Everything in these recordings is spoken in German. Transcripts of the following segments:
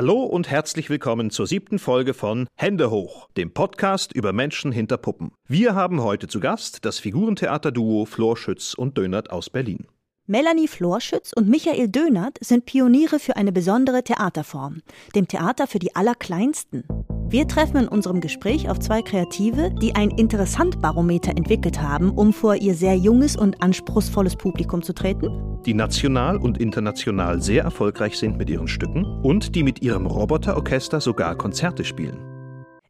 Hallo und herzlich willkommen zur siebten Folge von Hände hoch, dem Podcast über Menschen hinter Puppen. Wir haben heute zu Gast das Figurentheater-Duo Flor Schütz und Dönert aus Berlin. Melanie Florschütz und Michael Dönert sind Pioniere für eine besondere Theaterform, dem Theater für die Allerkleinsten. Wir treffen in unserem Gespräch auf zwei Kreative, die ein Interessant-Barometer entwickelt haben, um vor ihr sehr junges und anspruchsvolles Publikum zu treten. Die national und international sehr erfolgreich sind mit ihren Stücken und die mit ihrem Roboterorchester sogar Konzerte spielen.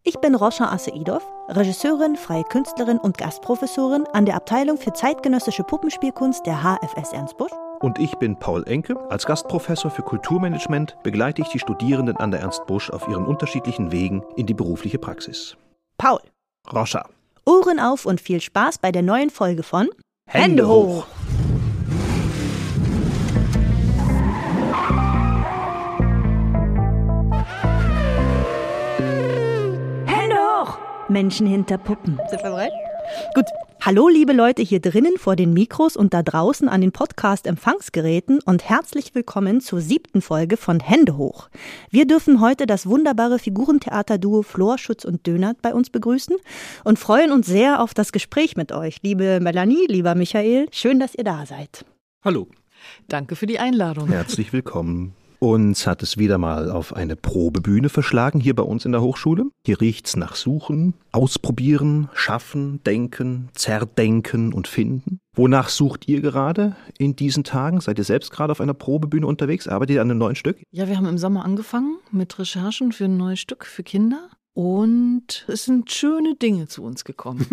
Ich bin Roscha Asseidov, Regisseurin, freie Künstlerin und Gastprofessorin an der Abteilung für zeitgenössische Puppenspielkunst der HFS Ernst Busch. Und ich bin Paul Enke. Als Gastprofessor für Kulturmanagement begleite ich die Studierenden an der Ernst Busch auf ihren unterschiedlichen Wegen in die berufliche Praxis. Paul. Roscha. Ohren auf und viel Spaß bei der neuen Folge von Hände, Hände hoch. Menschen hinter Puppen. Sind wir bereit? Gut. Hallo, liebe Leute hier drinnen vor den Mikros und da draußen an den Podcast-Empfangsgeräten und herzlich willkommen zur siebten Folge von Hände hoch. Wir dürfen heute das wunderbare Figurentheater-Duo Flor, Schutz und Dönert bei uns begrüßen und freuen uns sehr auf das Gespräch mit euch. Liebe Melanie, lieber Michael, schön, dass ihr da seid. Hallo. Danke für die Einladung. Herzlich willkommen. Uns hat es wieder mal auf eine Probebühne verschlagen, hier bei uns in der Hochschule. Hier riecht's nach Suchen, Ausprobieren, Schaffen, Denken, Zerdenken und Finden. Wonach sucht ihr gerade in diesen Tagen? Seid ihr selbst gerade auf einer Probebühne unterwegs? Arbeitet ihr an einem neuen Stück? Ja, wir haben im Sommer angefangen mit Recherchen für ein neues Stück für Kinder. Und es sind schöne Dinge zu uns gekommen.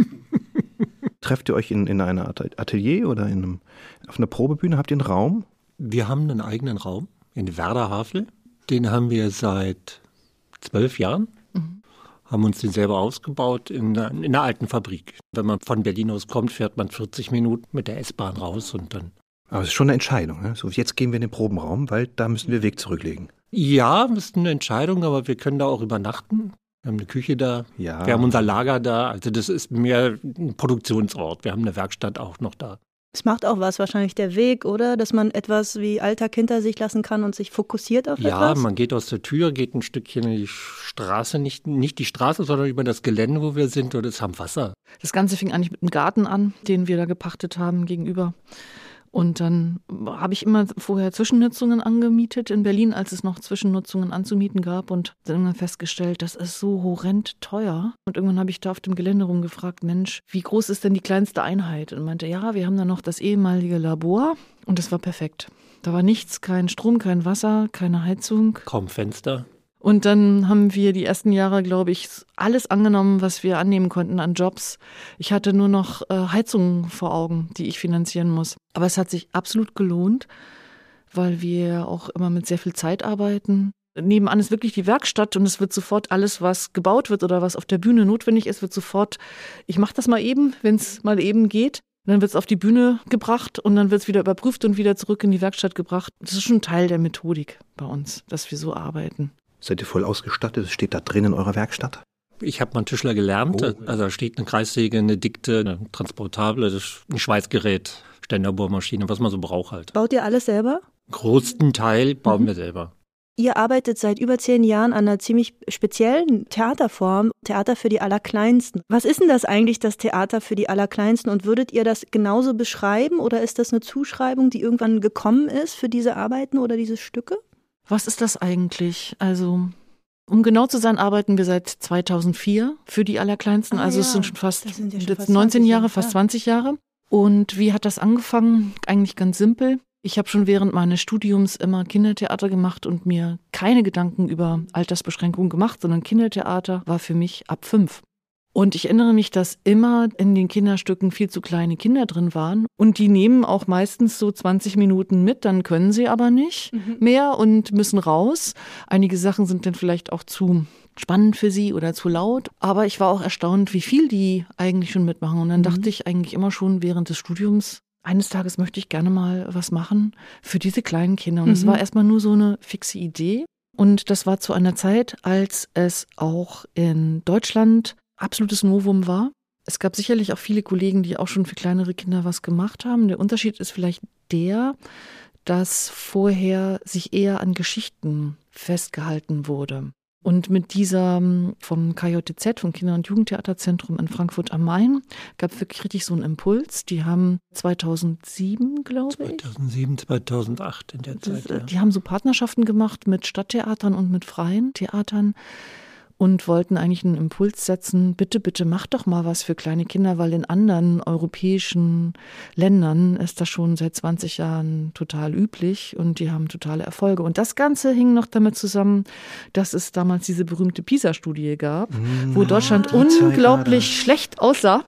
Trefft ihr euch in, in einer Art Atelier oder in einem, auf einer Probebühne? Habt ihr einen Raum? Wir haben einen eigenen Raum in Werder Havel. Den haben wir seit zwölf Jahren. Mhm. Haben uns den selber ausgebaut in in der alten Fabrik. Wenn man von Berlin aus kommt, fährt man 40 Minuten mit der S-Bahn raus und dann. Aber es ist schon eine Entscheidung. Ne? So, jetzt gehen wir in den Probenraum, weil da müssen wir Weg zurücklegen. Ja, das ist eine Entscheidung, aber wir können da auch übernachten. Wir haben eine Küche da, ja. wir haben unser Lager da. Also das ist mehr ein Produktionsort. Wir haben eine Werkstatt auch noch da. Es macht auch was, wahrscheinlich der Weg, oder? Dass man etwas wie Alltag hinter sich lassen kann und sich fokussiert auf ja, etwas? Ja, man geht aus der Tür, geht ein Stückchen in die Straße, nicht, nicht die Straße, sondern über das Gelände, wo wir sind und es haben Wasser. Das Ganze fing eigentlich mit einem Garten an, den wir da gepachtet haben gegenüber. Und dann habe ich immer vorher Zwischennutzungen angemietet in Berlin, als es noch Zwischennutzungen anzumieten gab und dann irgendwann festgestellt, das ist so horrend teuer. Und irgendwann habe ich da auf dem Gelände rumgefragt, Mensch, wie groß ist denn die kleinste Einheit? Und meinte, ja, wir haben da noch das ehemalige Labor und das war perfekt. Da war nichts, kein Strom, kein Wasser, keine Heizung. Kaum Fenster. Und dann haben wir die ersten Jahre, glaube ich, alles angenommen, was wir annehmen konnten an Jobs. Ich hatte nur noch äh, Heizungen vor Augen, die ich finanzieren muss. Aber es hat sich absolut gelohnt, weil wir auch immer mit sehr viel Zeit arbeiten. Nebenan ist wirklich die Werkstatt und es wird sofort alles, was gebaut wird oder was auf der Bühne notwendig ist, wird sofort, ich mache das mal eben, wenn es mal eben geht. Dann wird es auf die Bühne gebracht und dann wird es wieder überprüft und wieder zurück in die Werkstatt gebracht. Das ist schon Teil der Methodik bei uns, dass wir so arbeiten. Seid ihr voll ausgestattet? Steht da drin in eurer Werkstatt? Ich habe mal Tischler gelernt. Oh. Also da steht eine Kreissäge, eine Dikte, eine transportable, ein Schweißgerät, Ständerbohrmaschine, was man so braucht halt. Baut ihr alles selber? Großen Teil bauen mhm. wir selber. Ihr arbeitet seit über zehn Jahren an einer ziemlich speziellen Theaterform, Theater für die Allerkleinsten. Was ist denn das eigentlich, das Theater für die Allerkleinsten? Und würdet ihr das genauso beschreiben oder ist das eine Zuschreibung, die irgendwann gekommen ist für diese Arbeiten oder diese Stücke? Was ist das eigentlich? Also, um genau zu sein, arbeiten wir seit 2004 für die Allerkleinsten. Ah, also ja. es sind schon fast, sind ja schon fast 19 Jahre, fast 20 Jahre. Und wie hat das angefangen? Eigentlich ganz simpel. Ich habe schon während meines Studiums immer Kindertheater gemacht und mir keine Gedanken über Altersbeschränkungen gemacht, sondern Kindertheater war für mich ab fünf. Und ich erinnere mich, dass immer in den Kinderstücken viel zu kleine Kinder drin waren. Und die nehmen auch meistens so 20 Minuten mit, dann können sie aber nicht mhm. mehr und müssen raus. Einige Sachen sind dann vielleicht auch zu spannend für sie oder zu laut. Aber ich war auch erstaunt, wie viel die eigentlich schon mitmachen. Und dann mhm. dachte ich eigentlich immer schon während des Studiums, eines Tages möchte ich gerne mal was machen für diese kleinen Kinder. Und es mhm. war erstmal nur so eine fixe Idee. Und das war zu einer Zeit, als es auch in Deutschland absolutes Novum war. Es gab sicherlich auch viele Kollegen, die auch schon für kleinere Kinder was gemacht haben. Der Unterschied ist vielleicht der, dass vorher sich eher an Geschichten festgehalten wurde. Und mit dieser ähm, vom KJZ, vom Kinder- und Jugendtheaterzentrum in Frankfurt am Main, gab es wirklich richtig so einen Impuls. Die haben 2007, glaube ich. 2007, 2008 in der Zeit. Das, ja. Die haben so Partnerschaften gemacht mit Stadttheatern und mit freien Theatern und wollten eigentlich einen Impuls setzen, bitte, bitte macht doch mal was für kleine Kinder, weil in anderen europäischen Ländern ist das schon seit 20 Jahren total üblich und die haben totale Erfolge. Und das Ganze hing noch damit zusammen, dass es damals diese berühmte PISA-Studie gab, wo ah, Deutschland unglaublich schlecht aussah.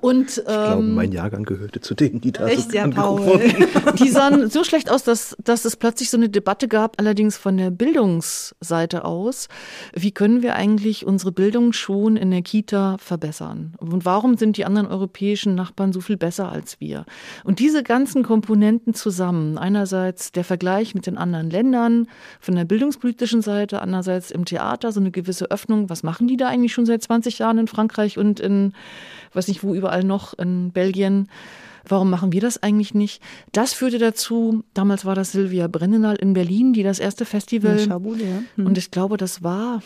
Und, ich glaube, ähm, mein Jahrgang gehörte zu denen, die da echt, so ja, Paul. Die sahen so schlecht aus, dass, dass es plötzlich so eine Debatte gab, allerdings von der Bildungsseite aus. Wie können wir eigentlich unsere Bildung schon in der Kita verbessern? Und warum sind die anderen europäischen Nachbarn so viel besser als wir? Und diese ganzen Komponenten zusammen, einerseits der Vergleich mit den anderen Ländern von der bildungspolitischen Seite, andererseits im Theater so eine gewisse Öffnung. Was machen die da eigentlich schon seit 20 Jahren in Frankreich und in weiß nicht wo überall noch, in Belgien. Warum machen wir das eigentlich nicht? Das führte dazu, damals war das Silvia Brennenal in Berlin, die das erste Festival, Schabule, ja. hm. und ich glaube, das war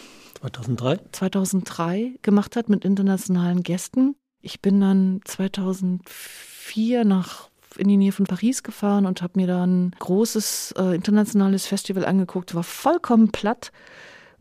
2003? 2003 gemacht hat mit internationalen Gästen. Ich bin dann 2004 nach in die Nähe von Paris gefahren und habe mir da ein großes äh, internationales Festival angeguckt, war vollkommen platt.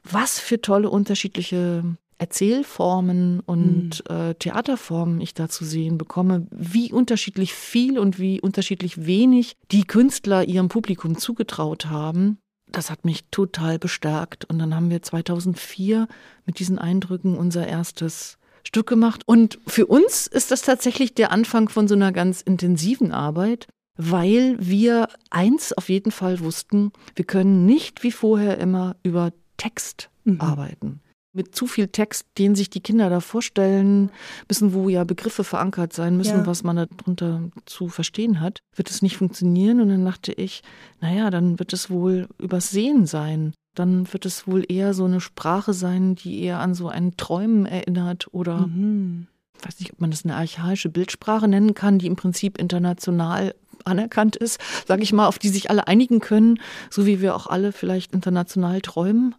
Was für tolle unterschiedliche Erzählformen und mhm. äh, Theaterformen ich da zu sehen bekomme, wie unterschiedlich viel und wie unterschiedlich wenig die Künstler ihrem Publikum zugetraut haben, das hat mich total bestärkt. Und dann haben wir 2004 mit diesen Eindrücken unser erstes Stück gemacht. Und für uns ist das tatsächlich der Anfang von so einer ganz intensiven Arbeit, weil wir eins auf jeden Fall wussten, wir können nicht wie vorher immer über Text mhm. arbeiten mit zu viel Text, den sich die Kinder da vorstellen müssen, wo ja Begriffe verankert sein müssen, ja. was man darunter zu verstehen hat, wird es nicht funktionieren. Und dann dachte ich, naja, dann wird es wohl übers Sehen sein. Dann wird es wohl eher so eine Sprache sein, die eher an so ein Träumen erinnert oder mhm. weiß nicht, ob man das eine archaische Bildsprache nennen kann, die im Prinzip international anerkannt ist, sage ich mal, auf die sich alle einigen können, so wie wir auch alle vielleicht international träumen.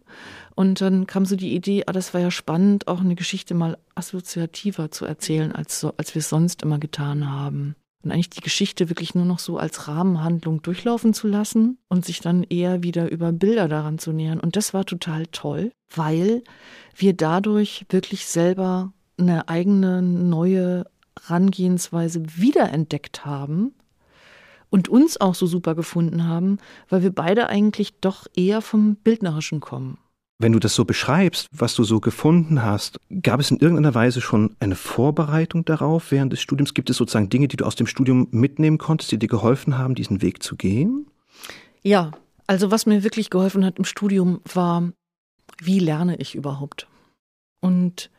Und dann kam so die Idee, ah, das war ja spannend, auch eine Geschichte mal assoziativer zu erzählen, als, so, als wir es sonst immer getan haben. Und eigentlich die Geschichte wirklich nur noch so als Rahmenhandlung durchlaufen zu lassen und sich dann eher wieder über Bilder daran zu nähern. Und das war total toll, weil wir dadurch wirklich selber eine eigene neue Herangehensweise wiederentdeckt haben und uns auch so super gefunden haben, weil wir beide eigentlich doch eher vom Bildnerischen kommen. Wenn du das so beschreibst, was du so gefunden hast, gab es in irgendeiner Weise schon eine Vorbereitung darauf während des Studiums? Gibt es sozusagen Dinge, die du aus dem Studium mitnehmen konntest, die dir geholfen haben, diesen Weg zu gehen? Ja, also was mir wirklich geholfen hat im Studium war, wie lerne ich überhaupt? Und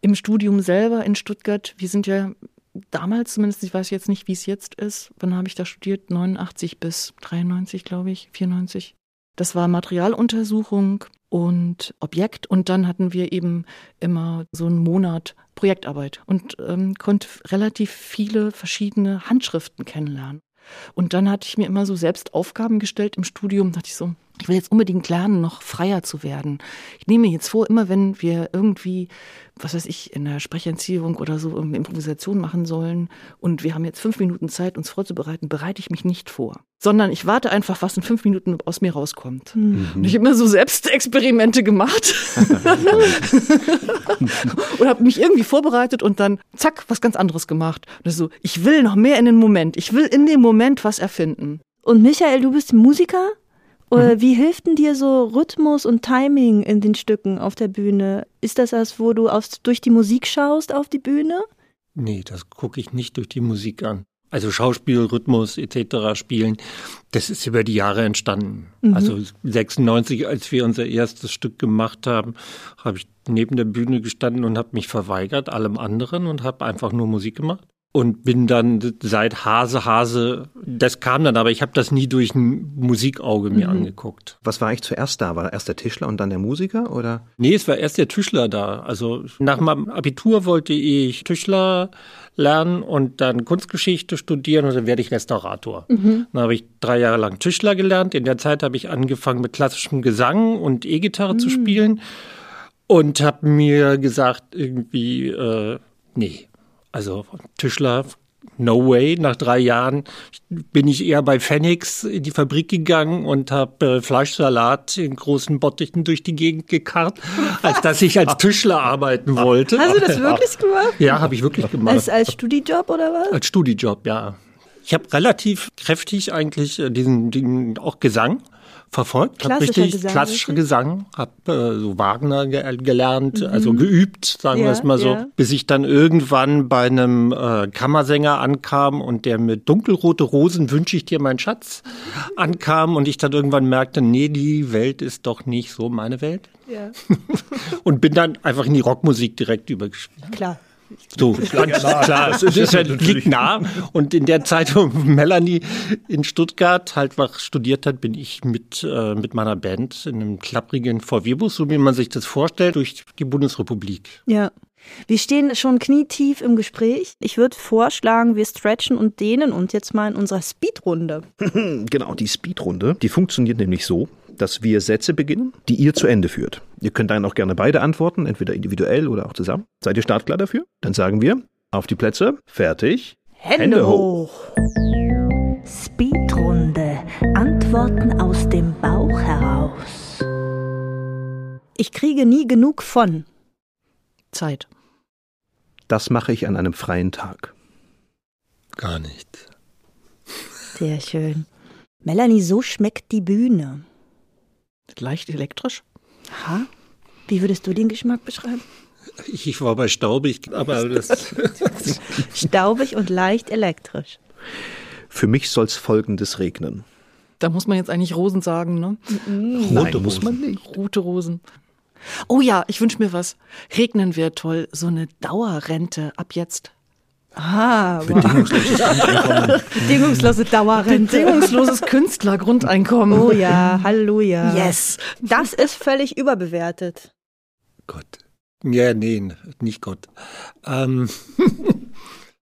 im Studium selber in Stuttgart, wir sind ja damals zumindest, ich weiß jetzt nicht, wie es jetzt ist, wann habe ich da studiert? 89 bis 93, glaube ich, 94. Das war Materialuntersuchung und Objekt. Und dann hatten wir eben immer so einen Monat Projektarbeit und ähm, konnte relativ viele verschiedene Handschriften kennenlernen. Und dann hatte ich mir immer so selbst Aufgaben gestellt im Studium, dachte ich so, ich will jetzt unbedingt lernen, noch freier zu werden. Ich nehme mir jetzt vor, immer wenn wir irgendwie, was weiß ich, in der Sprechentziehung oder so eine Improvisation machen sollen und wir haben jetzt fünf Minuten Zeit, uns vorzubereiten, bereite ich mich nicht vor. Sondern ich warte einfach, was in fünf Minuten aus mir rauskommt. Mhm. Und ich habe immer so Selbstexperimente gemacht und habe mich irgendwie vorbereitet und dann zack, was ganz anderes gemacht. Und so, ich will noch mehr in den Moment. Ich will in dem Moment was erfinden. Und Michael, du bist Musiker? Mhm. wie hilft denn dir so Rhythmus und Timing in den Stücken auf der Bühne? Ist das das, wo du aufs, durch die Musik schaust auf die Bühne? Nee, das gucke ich nicht durch die Musik an. Also Schauspiel, Rhythmus etc. spielen, das ist über die Jahre entstanden. Mhm. Also 96, als wir unser erstes Stück gemacht haben, habe ich neben der Bühne gestanden und habe mich verweigert allem anderen und habe einfach nur Musik gemacht. Und bin dann seit Hase Hase, das kam dann, aber ich habe das nie durch ein Musikauge mir mhm. angeguckt. Was war eigentlich zuerst da? War erst der Tischler und dann der Musiker oder? Nee, es war erst der Tischler da. Also nach meinem Abitur wollte ich Tischler lernen und dann Kunstgeschichte studieren und dann werde ich Restaurator. Mhm. Dann habe ich drei Jahre lang Tischler gelernt. In der Zeit habe ich angefangen mit klassischem Gesang und E-Gitarre mhm. zu spielen und habe mir gesagt irgendwie äh, nee also Tischler, no way. Nach drei Jahren bin ich eher bei Phoenix in die Fabrik gegangen und habe äh, Fleischsalat in großen Bottichen durch die Gegend gekarrt, als dass ich als Tischler arbeiten wollte. Hast du das wirklich gemacht? Ja, habe ich wirklich gemacht. Als, als Studijob oder was? Als Studijob, ja. Ich habe relativ kräftig eigentlich äh, diesen, diesen auch Gesang verfolgt, habe richtig Gesang, klassischer Gesang, habe äh, so Wagner ge gelernt, mhm. also geübt, sagen ja, wir es mal so, ja. bis ich dann irgendwann bei einem äh, Kammersänger ankam und der mit dunkelrote Rosen wünsche ich dir mein Schatz ankam und ich dann irgendwann merkte, nee, die Welt ist doch nicht so meine Welt. Ja. und bin dann einfach in die Rockmusik direkt übergespielt. Klar. So, ganz klar, es ist ja, liegt nah. Und in der Zeit, wo Melanie in Stuttgart halt was studiert hat, bin ich mit, äh, mit meiner Band in einem klapprigen VW-Bus, so wie man sich das vorstellt, durch die Bundesrepublik. Ja. Wir stehen schon knietief im Gespräch. Ich würde vorschlagen, wir stretchen und dehnen uns jetzt mal in unserer Speedrunde. genau, die Speedrunde, die funktioniert nämlich so, dass wir Sätze beginnen, die ihr zu Ende führt. Ihr könnt dann auch gerne beide antworten, entweder individuell oder auch zusammen. Seid ihr startklar dafür? Dann sagen wir, auf die Plätze, fertig, Hände, Hände hoch. Speedrunde, Antworten aus dem Bauch heraus. Ich kriege nie genug von Zeit. Das mache ich an einem freien Tag. Gar nicht. Sehr schön. Melanie, so schmeckt die Bühne. Leicht elektrisch? Ha? Wie würdest du den Geschmack beschreiben? Ich war bei staubig, aber das. staubig und leicht elektrisch. Für mich soll es folgendes regnen. Da muss man jetzt eigentlich Rosen sagen, ne? Mhm. Rote Nein, muss man nicht. Rote Rosen. Oh ja, ich wünsche mir was. Regnen wäre toll. So eine Dauerrente ab jetzt. Ah, bedingungsloses Grundeinkommen. Bedingungslose Dauerrente. Bedingungsloses Künstlergrundeinkommen. Oh ja, Halleluja. Yes. Das ist völlig überbewertet. Gott. Ja, nee, nicht Gott. Ähm.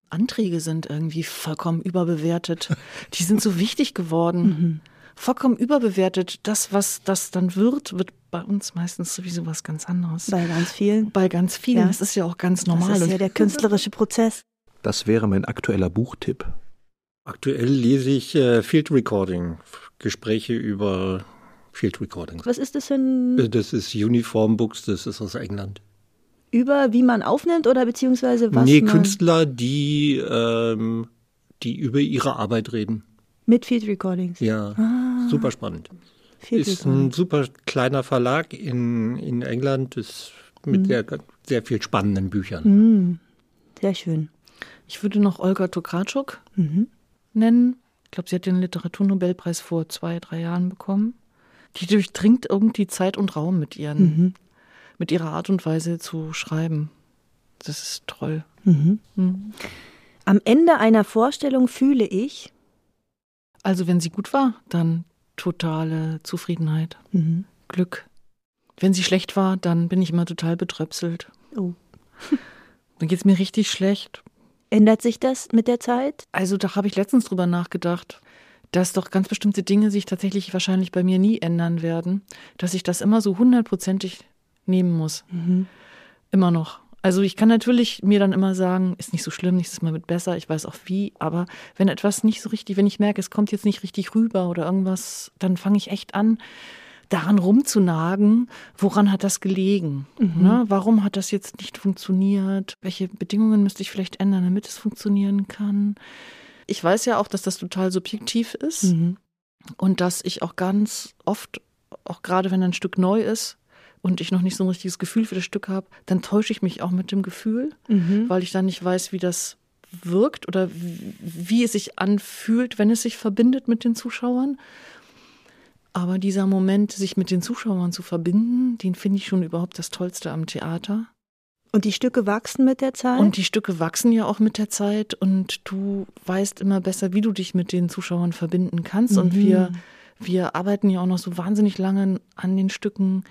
Anträge sind irgendwie vollkommen überbewertet. Die sind so wichtig geworden. Mhm. Vollkommen überbewertet. Das, was das dann wird, wird bei uns meistens sowieso was ganz anderes. Bei ganz vielen. Bei ganz vielen. Ja. Das ist ja auch ganz normal. Das ist ja der künstlerische Prozess. Das wäre mein aktueller Buchtipp. Aktuell lese ich äh, Field Recording, Gespräche über Field Recordings. Was ist das denn? Äh, das ist Uniform Books, das ist aus England. Über wie man aufnimmt oder beziehungsweise was? Nee, Künstler, die, ähm, die über ihre Arbeit reden. Mit Field Recordings? Ja, ah. super spannend. Field ist ein super kleiner Verlag in, in England, ist mit mhm. sehr, sehr viel spannenden Büchern. Mhm. Sehr schön. Ich würde noch Olga Tokratschuk mhm. nennen. Ich glaube, sie hat den Literaturnobelpreis vor zwei, drei Jahren bekommen. Die durchdringt irgendwie Zeit und Raum mit ihren, mhm. mit ihrer Art und Weise zu schreiben. Das ist toll. Mhm. mhm. Am Ende einer Vorstellung fühle ich. Also, wenn sie gut war, dann totale Zufriedenheit, mhm. Glück. Wenn sie schlecht war, dann bin ich immer total betröpselt. Oh. dann geht es mir richtig schlecht. Ändert sich das mit der Zeit? Also da habe ich letztens drüber nachgedacht, dass doch ganz bestimmte Dinge sich tatsächlich wahrscheinlich bei mir nie ändern werden, dass ich das immer so hundertprozentig nehmen muss. Mhm. Immer noch. Also ich kann natürlich mir dann immer sagen, ist nicht so schlimm, nächstes Mal wird besser, ich weiß auch wie, aber wenn etwas nicht so richtig, wenn ich merke, es kommt jetzt nicht richtig rüber oder irgendwas, dann fange ich echt an, daran rumzunagen, woran hat das gelegen? Mhm. Ne? Warum hat das jetzt nicht funktioniert? Welche Bedingungen müsste ich vielleicht ändern, damit es funktionieren kann? Ich weiß ja auch, dass das total subjektiv ist mhm. und dass ich auch ganz oft, auch gerade wenn ein Stück neu ist, und ich noch nicht so ein richtiges Gefühl für das Stück habe, dann täusche ich mich auch mit dem Gefühl, mhm. weil ich dann nicht weiß, wie das wirkt oder wie es sich anfühlt, wenn es sich verbindet mit den Zuschauern. Aber dieser Moment, sich mit den Zuschauern zu verbinden, den finde ich schon überhaupt das Tollste am Theater. Und die Stücke wachsen mit der Zeit? Und die Stücke wachsen ja auch mit der Zeit und du weißt immer besser, wie du dich mit den Zuschauern verbinden kannst. Mhm. Und wir, wir arbeiten ja auch noch so wahnsinnig lange an den Stücken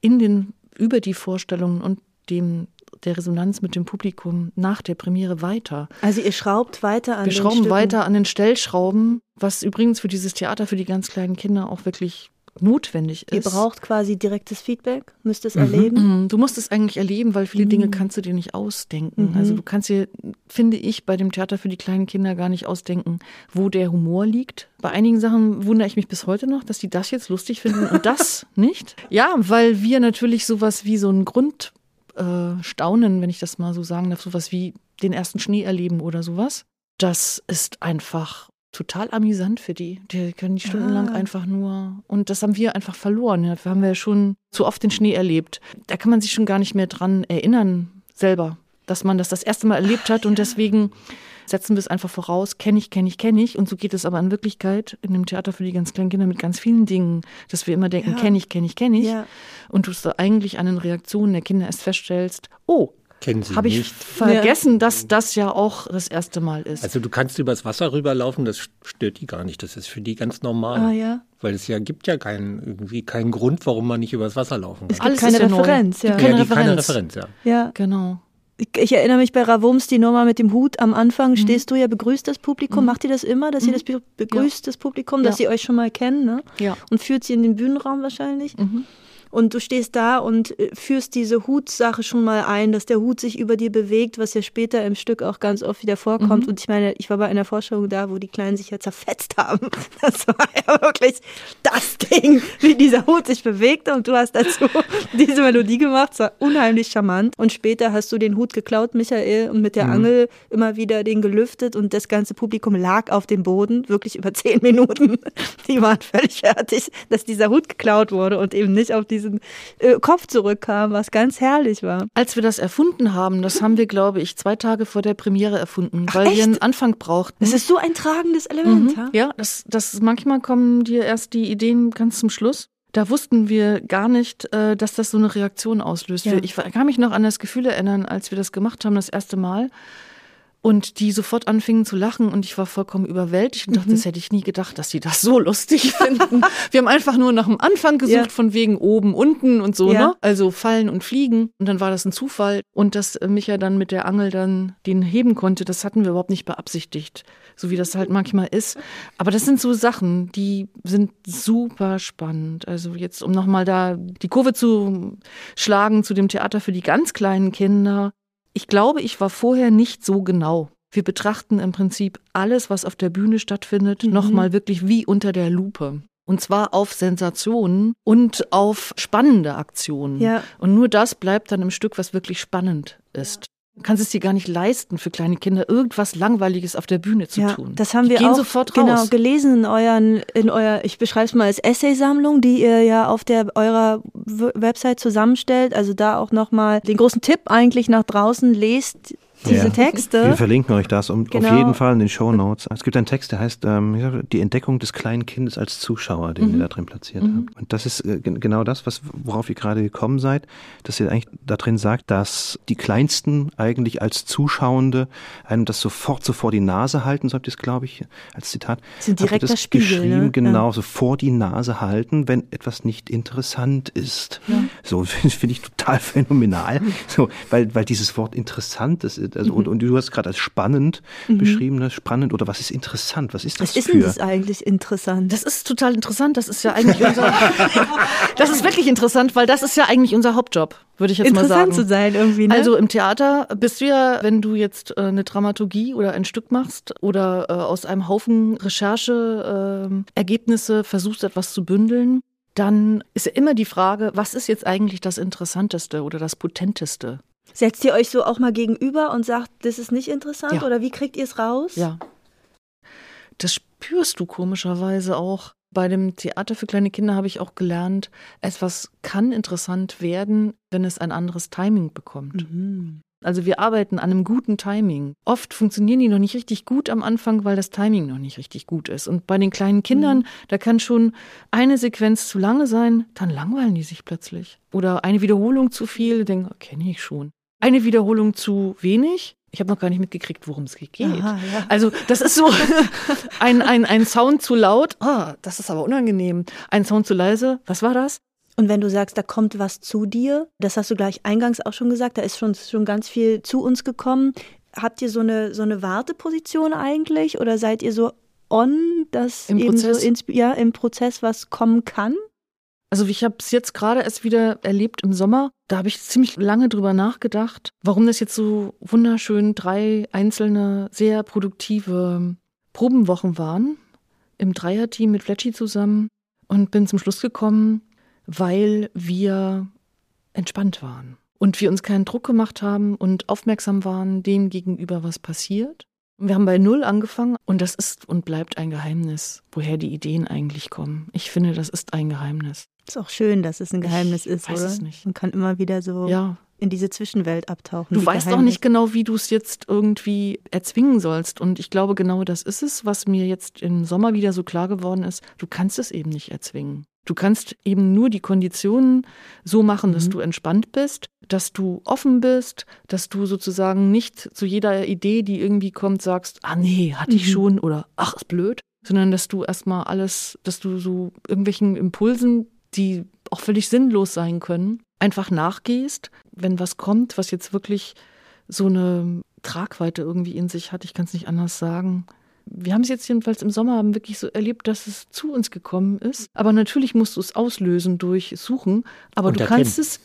in den, über die Vorstellungen und dem der Resonanz mit dem Publikum nach der Premiere weiter. Also ihr schraubt weiter an Wir den schrauben Stücken. weiter an den Stellschrauben, was übrigens für dieses Theater für die ganz kleinen Kinder auch wirklich notwendig ist. Ihr braucht quasi direktes Feedback, müsst es mhm. erleben. Mhm. Du musst es eigentlich erleben, weil viele mhm. Dinge kannst du dir nicht ausdenken. Mhm. Also du kannst dir, finde ich, bei dem Theater für die kleinen Kinder gar nicht ausdenken, wo der Humor liegt. Bei einigen Sachen wundere ich mich bis heute noch, dass die das jetzt lustig finden und das nicht. Ja, weil wir natürlich sowas wie so ein Grund äh, staunen, wenn ich das mal so sagen darf, sowas wie den ersten Schnee erleben oder sowas. Das ist einfach total amüsant für die. Die können die stundenlang ah. einfach nur. Und das haben wir einfach verloren. Ja. Wir haben ja schon zu oft den Schnee erlebt. Da kann man sich schon gar nicht mehr dran erinnern, selber, dass man das das erste Mal erlebt hat. Und deswegen setzen wir es einfach voraus, kenne ich, kenne ich, kenne ich. Und so geht es aber in Wirklichkeit in dem Theater für die ganz kleinen Kinder mit ganz vielen Dingen, dass wir immer denken, ja. kenne ich, kenne ich, kenne ich. Ja. Und du so eigentlich an den Reaktionen der Kinder erst feststellst, oh, habe ich nicht. vergessen, ja. dass das ja auch das erste Mal ist. Also du kannst übers Wasser rüberlaufen, das stört die gar nicht. Das ist für die ganz normal. Ah, ja. Weil es ja gibt ja keinen, irgendwie keinen Grund, warum man nicht übers Wasser laufen kann. Es gibt Alles keine Referenz, ja. Keine, ja, Referenz. keine Referenz, ja. Ja, genau ich erinnere mich bei Ravums, die Nummer mit dem Hut am Anfang, mhm. stehst du ja, begrüßt das Publikum. Mhm. Macht ihr das immer, dass mhm. ihr das begrüßt, ja. das Publikum, dass ja. sie euch schon mal kennen, ne? Ja. Und führt sie in den Bühnenraum wahrscheinlich? Mhm. Und du stehst da und äh, führst diese Hutsache schon mal ein, dass der Hut sich über dir bewegt, was ja später im Stück auch ganz oft wieder vorkommt. Mhm. Und ich meine, ich war bei einer Vorstellung da, wo die Kleinen sich ja zerfetzt haben. Das war ja wirklich das Ding, wie dieser Hut sich bewegte. Und du hast dazu diese Melodie gemacht. Es war unheimlich charmant. Und später hast du den Hut geklaut, Michael, und mit der mhm. Angel immer wieder den gelüftet. Und das ganze Publikum lag auf dem Boden, wirklich über zehn Minuten. Die waren völlig fertig, dass dieser Hut geklaut wurde und eben nicht auf die diesen äh, Kopf zurückkam, was ganz herrlich war. Als wir das erfunden haben, das haben wir, glaube ich, zwei Tage vor der Premiere erfunden, Ach, weil echt? wir einen Anfang brauchten. Das ist so ein tragendes Element. Mhm. Ja, das, das manchmal kommen dir erst die Ideen ganz zum Schluss. Da wussten wir gar nicht, äh, dass das so eine Reaktion auslöst. Ja. Ich kann mich noch an das Gefühl erinnern, als wir das gemacht haben, das erste Mal und die sofort anfingen zu lachen und ich war vollkommen überwältigt und dachte, mhm. das hätte ich nie gedacht, dass sie das so lustig finden. Wir haben einfach nur nach dem Anfang gesucht, ja. von wegen oben, unten und so, ja. ne? Also fallen und fliegen. Und dann war das ein Zufall. Und dass Micha dann mit der Angel dann den heben konnte, das hatten wir überhaupt nicht beabsichtigt. So wie das halt manchmal ist. Aber das sind so Sachen, die sind super spannend. Also jetzt, um nochmal da die Kurve zu schlagen zu dem Theater für die ganz kleinen Kinder ich glaube, ich war vorher nicht so genau. Wir betrachten im Prinzip alles, was auf der Bühne stattfindet, mhm. nochmal wirklich wie unter der Lupe. Und zwar auf Sensationen und auf spannende Aktionen. Ja. Und nur das bleibt dann im Stück, was wirklich spannend ist. Du kannst es dir gar nicht leisten, für kleine Kinder irgendwas Langweiliges auf der Bühne zu ja, tun. Das haben wir auch genau gelesen in euren, in euer, ich beschreibe es mal als Essaysammlung, die ihr ja auf der eurer Website zusammenstellt. Also da auch nochmal den großen Tipp eigentlich nach draußen lest diese ja. Texte. Wir verlinken euch das um, genau. auf jeden Fall in den Show Notes. Es gibt einen Text, der heißt ähm, Die Entdeckung des kleinen Kindes als Zuschauer, den mhm. wir da drin platziert mhm. haben. Und das ist äh, genau das, was, worauf ihr gerade gekommen seid, dass ihr eigentlich da drin sagt, dass die Kleinsten eigentlich als Zuschauende einem das sofort so vor die Nase halten, so habt ihr es, glaube ich, als Zitat. Sind direkt das Spiegel, geschrieben, ne? genau, ja. so vor die Nase halten, wenn etwas nicht interessant ist. Ja. So finde find ich total phänomenal, so, weil, weil dieses Wort interessant ist also, mhm. und, und du hast gerade als spannend mhm. beschrieben, ne? spannend oder was ist interessant? Was ist das Was ist denn das eigentlich interessant? Das ist total interessant. Das ist ja eigentlich unser, das ist wirklich interessant, weil das ist ja eigentlich unser Hauptjob, würde ich jetzt mal sagen. Interessant zu sein irgendwie, ne? Also im Theater bist du ja, wenn du jetzt äh, eine Dramaturgie oder ein Stück machst oder äh, aus einem Haufen Rechercheergebnisse äh, versuchst etwas zu bündeln, dann ist ja immer die Frage, was ist jetzt eigentlich das Interessanteste oder das Potenteste? Setzt ihr euch so auch mal gegenüber und sagt, das ist nicht interessant ja. oder wie kriegt ihr es raus? Ja. Das spürst du komischerweise auch. Bei dem Theater für kleine Kinder habe ich auch gelernt, etwas kann interessant werden, wenn es ein anderes Timing bekommt. Mhm. Also wir arbeiten an einem guten Timing. Oft funktionieren die noch nicht richtig gut am Anfang, weil das Timing noch nicht richtig gut ist. Und bei den kleinen Kindern, mhm. da kann schon eine Sequenz zu lange sein, dann langweilen die sich plötzlich. Oder eine Wiederholung zu viel, denken, kenne ich schon. Eine Wiederholung zu wenig. Ich habe noch gar nicht mitgekriegt, worum es geht. Aha, ja. Also das ist so ein, ein, ein Sound zu laut, oh, das ist aber unangenehm. Ein Sound zu leise, was war das? Und wenn du sagst, da kommt was zu dir, das hast du gleich eingangs auch schon gesagt, da ist schon, schon ganz viel zu uns gekommen. Habt ihr so eine, so eine Warteposition eigentlich oder seid ihr so on, dass Im eben Prozess? so ja, im Prozess was kommen kann? Also ich habe es jetzt gerade erst wieder erlebt im Sommer. Da habe ich ziemlich lange drüber nachgedacht, warum das jetzt so wunderschön drei einzelne, sehr produktive Probenwochen waren. Im Dreierteam mit Fletchy zusammen. Und bin zum Schluss gekommen, weil wir entspannt waren. Und wir uns keinen Druck gemacht haben und aufmerksam waren dem gegenüber, was passiert. Wir haben bei Null angefangen und das ist und bleibt ein Geheimnis, woher die Ideen eigentlich kommen. Ich finde, das ist ein Geheimnis. Ist auch schön, dass es ein Geheimnis ich ist, weiß oder? Es nicht. Man kann immer wieder so ja. in diese Zwischenwelt abtauchen. Du weißt auch nicht genau, wie du es jetzt irgendwie erzwingen sollst. Und ich glaube, genau das ist es, was mir jetzt im Sommer wieder so klar geworden ist. Du kannst es eben nicht erzwingen. Du kannst eben nur die Konditionen so machen, dass mhm. du entspannt bist, dass du offen bist, dass du sozusagen nicht zu jeder Idee, die irgendwie kommt, sagst, ah nee, hatte ich mhm. schon oder ach, ist blöd, sondern dass du erstmal alles, dass du so irgendwelchen Impulsen, die auch völlig sinnlos sein können, einfach nachgehst, wenn was kommt, was jetzt wirklich so eine Tragweite irgendwie in sich hat, ich kann es nicht anders sagen, wir haben es jetzt jedenfalls im Sommer haben wirklich so erlebt, dass es zu uns gekommen ist. Aber natürlich musst du es auslösen durch Suchen. Aber und du erkennen. kannst es.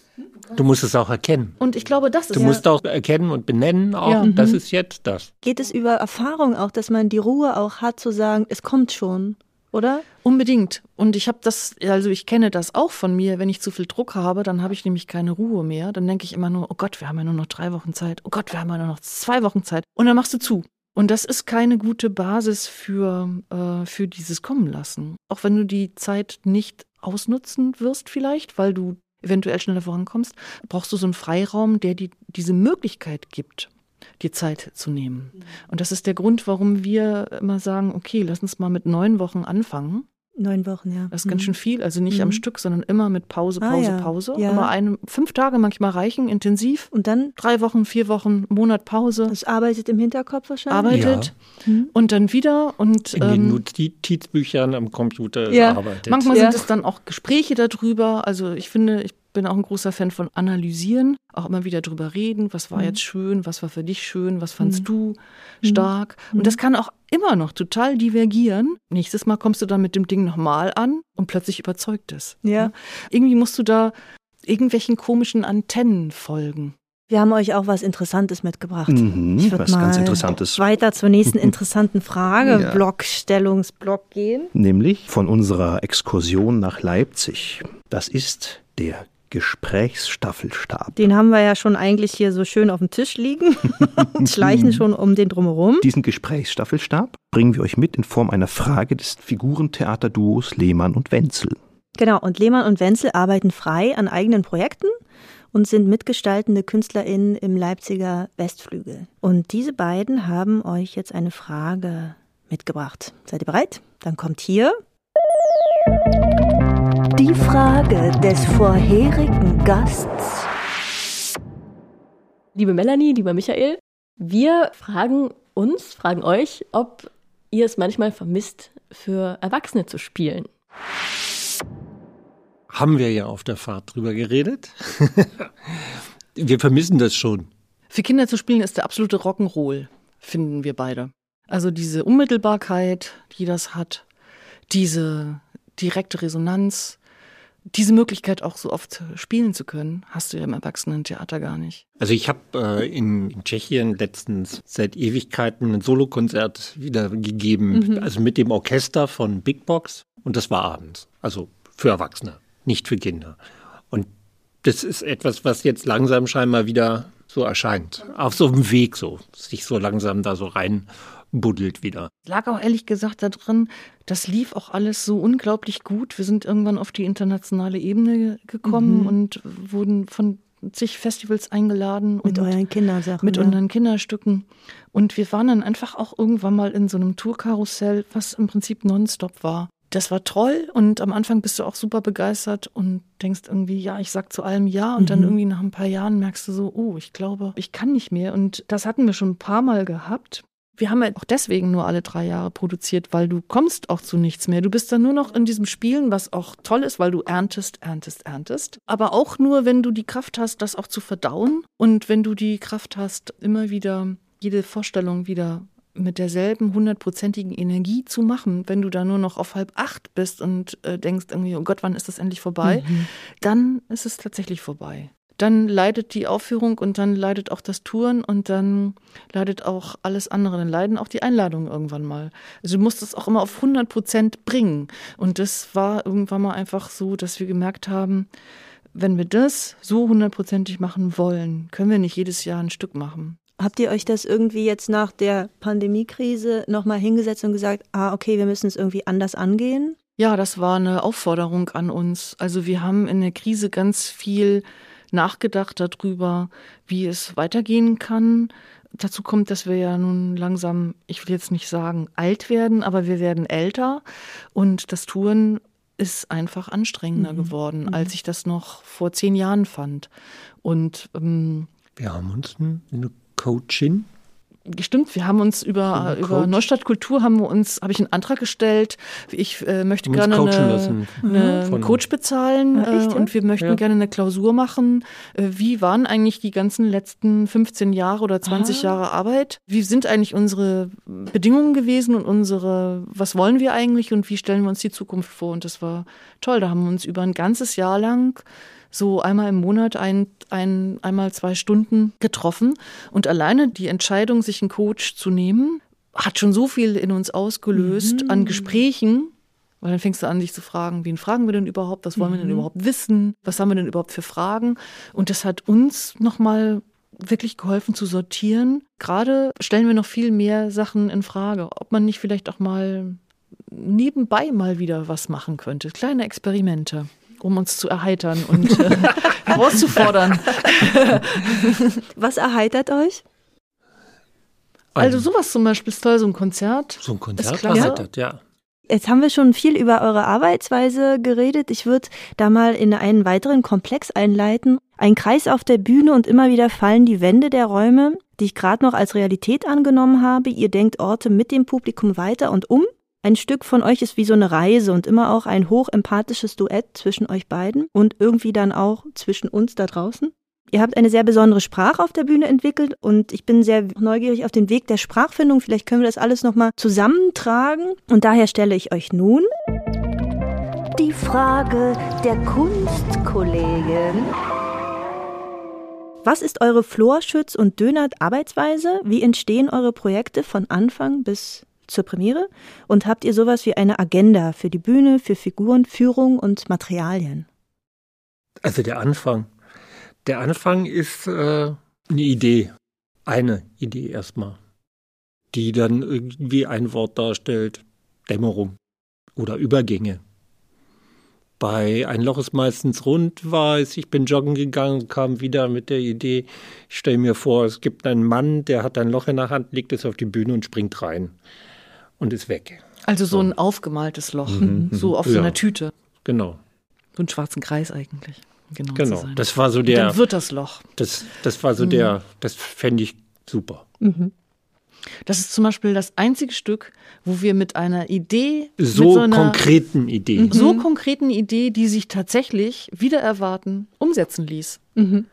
Du musst es auch erkennen. Und ich glaube, das ist. Du ja musst auch erkennen und benennen, auch, ja. das mhm. ist jetzt das. Geht es über Erfahrung auch, dass man die Ruhe auch hat, zu sagen, es kommt schon, oder? Unbedingt. Und ich habe das, also ich kenne das auch von mir, wenn ich zu viel Druck habe, dann habe ich nämlich keine Ruhe mehr. Dann denke ich immer nur, oh Gott, wir haben ja nur noch drei Wochen Zeit. Oh Gott, wir haben ja nur noch zwei Wochen Zeit. Und dann machst du zu. Und das ist keine gute Basis für, äh, für dieses Kommen lassen. Auch wenn du die Zeit nicht ausnutzen wirst vielleicht, weil du eventuell schneller vorankommst, brauchst du so einen Freiraum, der dir diese Möglichkeit gibt, die Zeit zu nehmen. Und das ist der Grund, warum wir immer sagen, okay, lass uns mal mit neun Wochen anfangen Neun Wochen, ja. Das ist mhm. ganz schön viel. Also nicht mhm. am Stück, sondern immer mit Pause, Pause, ah, ja. Pause. Ja. Immer eine, fünf Tage manchmal reichen, intensiv. Und dann? Drei Wochen, vier Wochen, Monat Pause. Das arbeitet im Hinterkopf wahrscheinlich. Arbeitet. Ja. Mhm. Und dann wieder. Und, In den ähm, Notizbüchern am Computer ja. arbeitet. Manchmal sind es dann auch Gespräche darüber. Also ich finde, ich bin auch ein großer Fan von Analysieren, auch immer wieder drüber reden, was war mhm. jetzt schön, was war für dich schön, was fandst mhm. du stark. Mhm. Und das kann auch immer noch total divergieren. Nächstes Mal kommst du dann mit dem Ding nochmal an und plötzlich überzeugt es. Ja. Irgendwie musst du da irgendwelchen komischen Antennen folgen. Wir haben euch auch was Interessantes mitgebracht. Mhm, ich was ganz Interessantes. Weiter zur nächsten interessanten Frage, ja. Blockstellungsblock gehen. Nämlich von unserer Exkursion nach Leipzig. Das ist der Gesprächsstaffelstab. Den haben wir ja schon eigentlich hier so schön auf dem Tisch liegen und schleichen schon um den drumherum. Diesen Gesprächsstaffelstab bringen wir euch mit in Form einer Frage des Figurentheaterduos Lehmann und Wenzel. Genau, und Lehmann und Wenzel arbeiten frei an eigenen Projekten und sind mitgestaltende KünstlerInnen im Leipziger Westflügel. Und diese beiden haben euch jetzt eine Frage mitgebracht. Seid ihr bereit? Dann kommt hier die Frage des vorherigen Gasts. Liebe Melanie, lieber Michael, wir fragen uns, fragen euch, ob ihr es manchmal vermisst, für Erwachsene zu spielen. Haben wir ja auf der Fahrt drüber geredet. wir vermissen das schon. Für Kinder zu spielen ist der absolute Rock'n'Roll, finden wir beide. Also diese Unmittelbarkeit, die das hat, diese direkte Resonanz, diese Möglichkeit auch so oft spielen zu können, hast du ja im Erwachsenentheater gar nicht. Also ich habe äh, in, in, Tschechien letztens seit Ewigkeiten ein Solokonzert wieder gegeben, mhm. also mit dem Orchester von Big Box und das war abends, also für Erwachsene, nicht für Kinder. Und das ist etwas, was jetzt langsam scheinbar wieder so erscheint, auf so einem Weg so, sich so langsam da so rein buddelt wieder. Lag auch ehrlich gesagt da drin, das lief auch alles so unglaublich gut. Wir sind irgendwann auf die internationale Ebene gekommen mhm. und wurden von zig Festivals eingeladen. Mit euren Kindersachen. Mit ja. unseren Kinderstücken. Und wir waren dann einfach auch irgendwann mal in so einem Tourkarussell, was im Prinzip nonstop war. das war toll und am Anfang bist du auch super begeistert und denkst irgendwie, ja, ich sag zu allem ja und mhm. dann irgendwie nach ein paar Jahren merkst du so, oh, ich glaube, ich kann nicht mehr und das hatten wir schon ein paar Mal gehabt. Wir haben ja auch deswegen nur alle drei Jahre produziert, weil du kommst auch zu nichts mehr. Du bist dann nur noch in diesem Spielen, was auch toll ist, weil du erntest, erntest, erntest. Aber auch nur, wenn du die Kraft hast, das auch zu verdauen und wenn du die Kraft hast, immer wieder jede Vorstellung wieder mit derselben hundertprozentigen Energie zu machen, wenn du da nur noch auf halb acht bist und äh, denkst irgendwie, oh Gott, wann ist das endlich vorbei? Mhm. Dann ist es tatsächlich vorbei. Dann leidet die Aufführung und dann leidet auch das Touren und dann leidet auch alles andere. Dann leiden auch die Einladungen irgendwann mal. Also du musst es auch immer auf 100 Prozent bringen. Und das war irgendwann mal einfach so, dass wir gemerkt haben, wenn wir das so hundertprozentig machen wollen, können wir nicht jedes Jahr ein Stück machen. Habt ihr euch das irgendwie jetzt nach der Pandemiekrise nochmal hingesetzt und gesagt, ah, okay, wir müssen es irgendwie anders angehen? Ja, das war eine Aufforderung an uns. Also wir haben in der Krise ganz viel nachgedacht darüber, wie es weitergehen kann. Dazu kommt, dass wir ja nun langsam, ich will jetzt nicht sagen alt werden, aber wir werden älter und das Touren ist einfach anstrengender mhm. geworden, mhm. als ich das noch vor zehn Jahren fand. Und ähm, wir haben uns eine Coaching Stimmt, wir haben uns über, über Neustadt Kultur haben wir uns, habe ich einen Antrag gestellt. Ich äh, möchte gerne eine, eine einen Coach bezahlen ja, echt, äh, und wir möchten ja. gerne eine Klausur machen. Äh, wie waren eigentlich die ganzen letzten 15 Jahre oder 20 Aha. Jahre Arbeit? Wie sind eigentlich unsere Bedingungen gewesen und unsere, was wollen wir eigentlich und wie stellen wir uns die Zukunft vor? Und das war toll. Da haben wir uns über ein ganzes Jahr lang so einmal im Monat ein, ein, einmal zwei Stunden getroffen. Und alleine die Entscheidung, sich einen Coach zu nehmen, hat schon so viel in uns ausgelöst mhm. an Gesprächen, weil dann fängst du an, dich zu fragen, wen fragen wir denn überhaupt, was wollen mhm. wir denn mhm. überhaupt wissen, was haben wir denn überhaupt für Fragen. Und das hat uns nochmal wirklich geholfen zu sortieren. Gerade stellen wir noch viel mehr Sachen in Frage, ob man nicht vielleicht auch mal nebenbei mal wieder was machen könnte. Kleine Experimente um uns zu erheitern und äh, herauszufordern. Was erheitert euch? Also sowas zum Beispiel ist toll, so ein Konzert. So ein Konzert erheitert, ja. Jetzt haben wir schon viel über eure Arbeitsweise geredet. Ich würde da mal in einen weiteren Komplex einleiten. Ein Kreis auf der Bühne und immer wieder fallen die Wände der Räume, die ich gerade noch als Realität angenommen habe. Ihr denkt Orte mit dem Publikum weiter und um. Ein Stück von euch ist wie so eine Reise und immer auch ein hochempathisches Duett zwischen euch beiden und irgendwie dann auch zwischen uns da draußen. Ihr habt eine sehr besondere Sprache auf der Bühne entwickelt und ich bin sehr neugierig auf den Weg der Sprachfindung. Vielleicht können wir das alles nochmal zusammentragen. Und daher stelle ich euch nun die Frage der Kunstkollegin. Was ist eure Florschütz- und Dönert-Arbeitsweise? Wie entstehen eure Projekte von Anfang bis zur Premiere? Und habt ihr sowas wie eine Agenda für die Bühne, für Figuren, Führung und Materialien? Also der Anfang. Der Anfang ist äh, eine Idee. Eine Idee erstmal. Die dann irgendwie ein Wort darstellt. Dämmerung oder Übergänge. Bei Ein Loch ist meistens rund es, ich bin joggen gegangen, kam wieder mit der Idee, ich stelle mir vor, es gibt einen Mann, der hat ein Loch in der Hand, legt es auf die Bühne und springt rein und ist weg. Also so, so. ein aufgemaltes Loch, mhm, so mhm. auf ja. so einer Tüte. Genau. So einen schwarzen Kreis eigentlich. Genau, genau. das war so der. dann wird das Loch. Das, das war so mhm. der, das fände ich super. Mhm. Das ist zum Beispiel das einzige Stück, wo wir mit einer Idee. So, so einer, konkreten Idee. Mhm. So konkreten Idee, die sich tatsächlich wieder erwarten, umsetzen ließ. Mhm.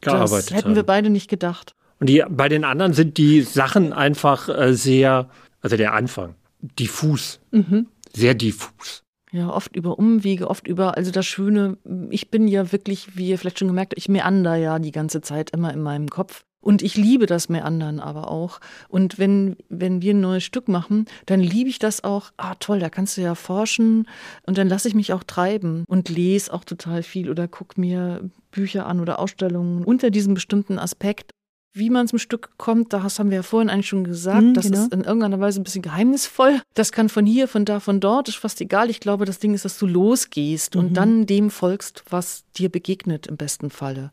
Gearbeitet das hätten haben. wir beide nicht gedacht. Und die, bei den anderen sind die Sachen einfach äh, sehr also der Anfang, diffus, mhm. sehr diffus. Ja, oft über Umwege, oft über, also das Schöne, ich bin ja wirklich, wie ihr vielleicht schon gemerkt habt, ich meander ja die ganze Zeit immer in meinem Kopf. Und ich liebe das Meandern aber auch. Und wenn, wenn wir ein neues Stück machen, dann liebe ich das auch. Ah, toll, da kannst du ja forschen. Und dann lasse ich mich auch treiben und lese auch total viel oder gucke mir Bücher an oder Ausstellungen unter diesem bestimmten Aspekt. Wie man zum Stück kommt, das haben wir ja vorhin eigentlich schon gesagt, mhm, das genau. ist in irgendeiner Weise ein bisschen geheimnisvoll. Das kann von hier, von da, von dort, ist fast egal. Ich glaube, das Ding ist, dass du losgehst mhm. und dann dem folgst, was dir begegnet im besten Falle.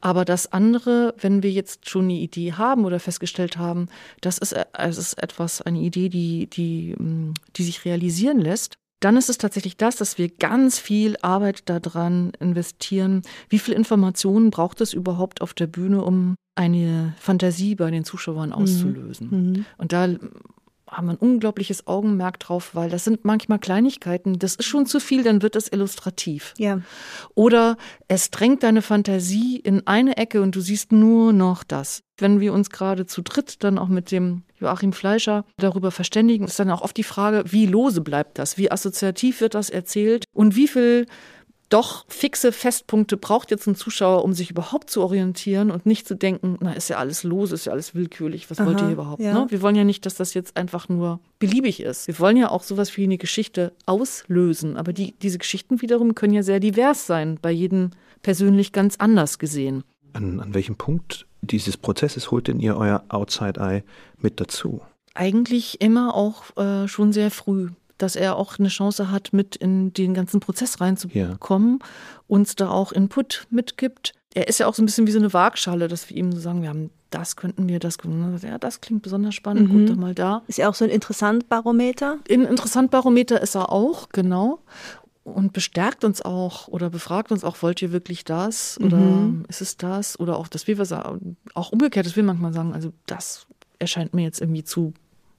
Aber das andere, wenn wir jetzt schon eine Idee haben oder festgestellt haben, das ist, es ist etwas, eine Idee, die, die, die sich realisieren lässt, dann ist es tatsächlich das, dass wir ganz viel Arbeit daran investieren. Wie viel Informationen braucht es überhaupt auf der Bühne, um eine Fantasie bei den Zuschauern mhm. auszulösen? Mhm. Und da haben wir ein unglaubliches Augenmerk drauf, weil das sind manchmal Kleinigkeiten. Das ist schon zu viel, dann wird es illustrativ. Ja. Oder es drängt deine Fantasie in eine Ecke und du siehst nur noch das. Wenn wir uns gerade zu dritt dann auch mit dem Joachim Fleischer darüber verständigen, ist dann auch oft die Frage, wie lose bleibt das? Wie assoziativ wird das erzählt? Und wie viel doch fixe Festpunkte braucht jetzt ein Zuschauer, um sich überhaupt zu orientieren und nicht zu denken, na, ist ja alles los, ist ja alles willkürlich, was Aha, wollt ihr überhaupt? Ja. Ne? Wir wollen ja nicht, dass das jetzt einfach nur beliebig ist. Wir wollen ja auch sowas wie eine Geschichte auslösen. Aber die, diese Geschichten wiederum können ja sehr divers sein, bei jedem persönlich ganz anders gesehen. An, an welchem Punkt dieses Prozesses holt denn ihr euer Outside Eye mit dazu? Eigentlich immer auch äh, schon sehr früh dass er auch eine Chance hat, mit in den ganzen Prozess reinzukommen, ja. uns da auch Input mitgibt. Er ist ja auch so ein bisschen wie so eine Waagschale, dass wir ihm so sagen, wir haben das könnten wir, das ja, das klingt besonders spannend, mhm. guck doch mal da. Ist er auch so ein Interessantbarometer? Ein Interessantbarometer ist er auch, genau und bestärkt uns auch oder befragt uns auch, wollt ihr wirklich das oder mhm. ist es das oder auch, dass wir sagen, auch umgekehrt, dass wir manchmal sagen, also das erscheint mir jetzt irgendwie zu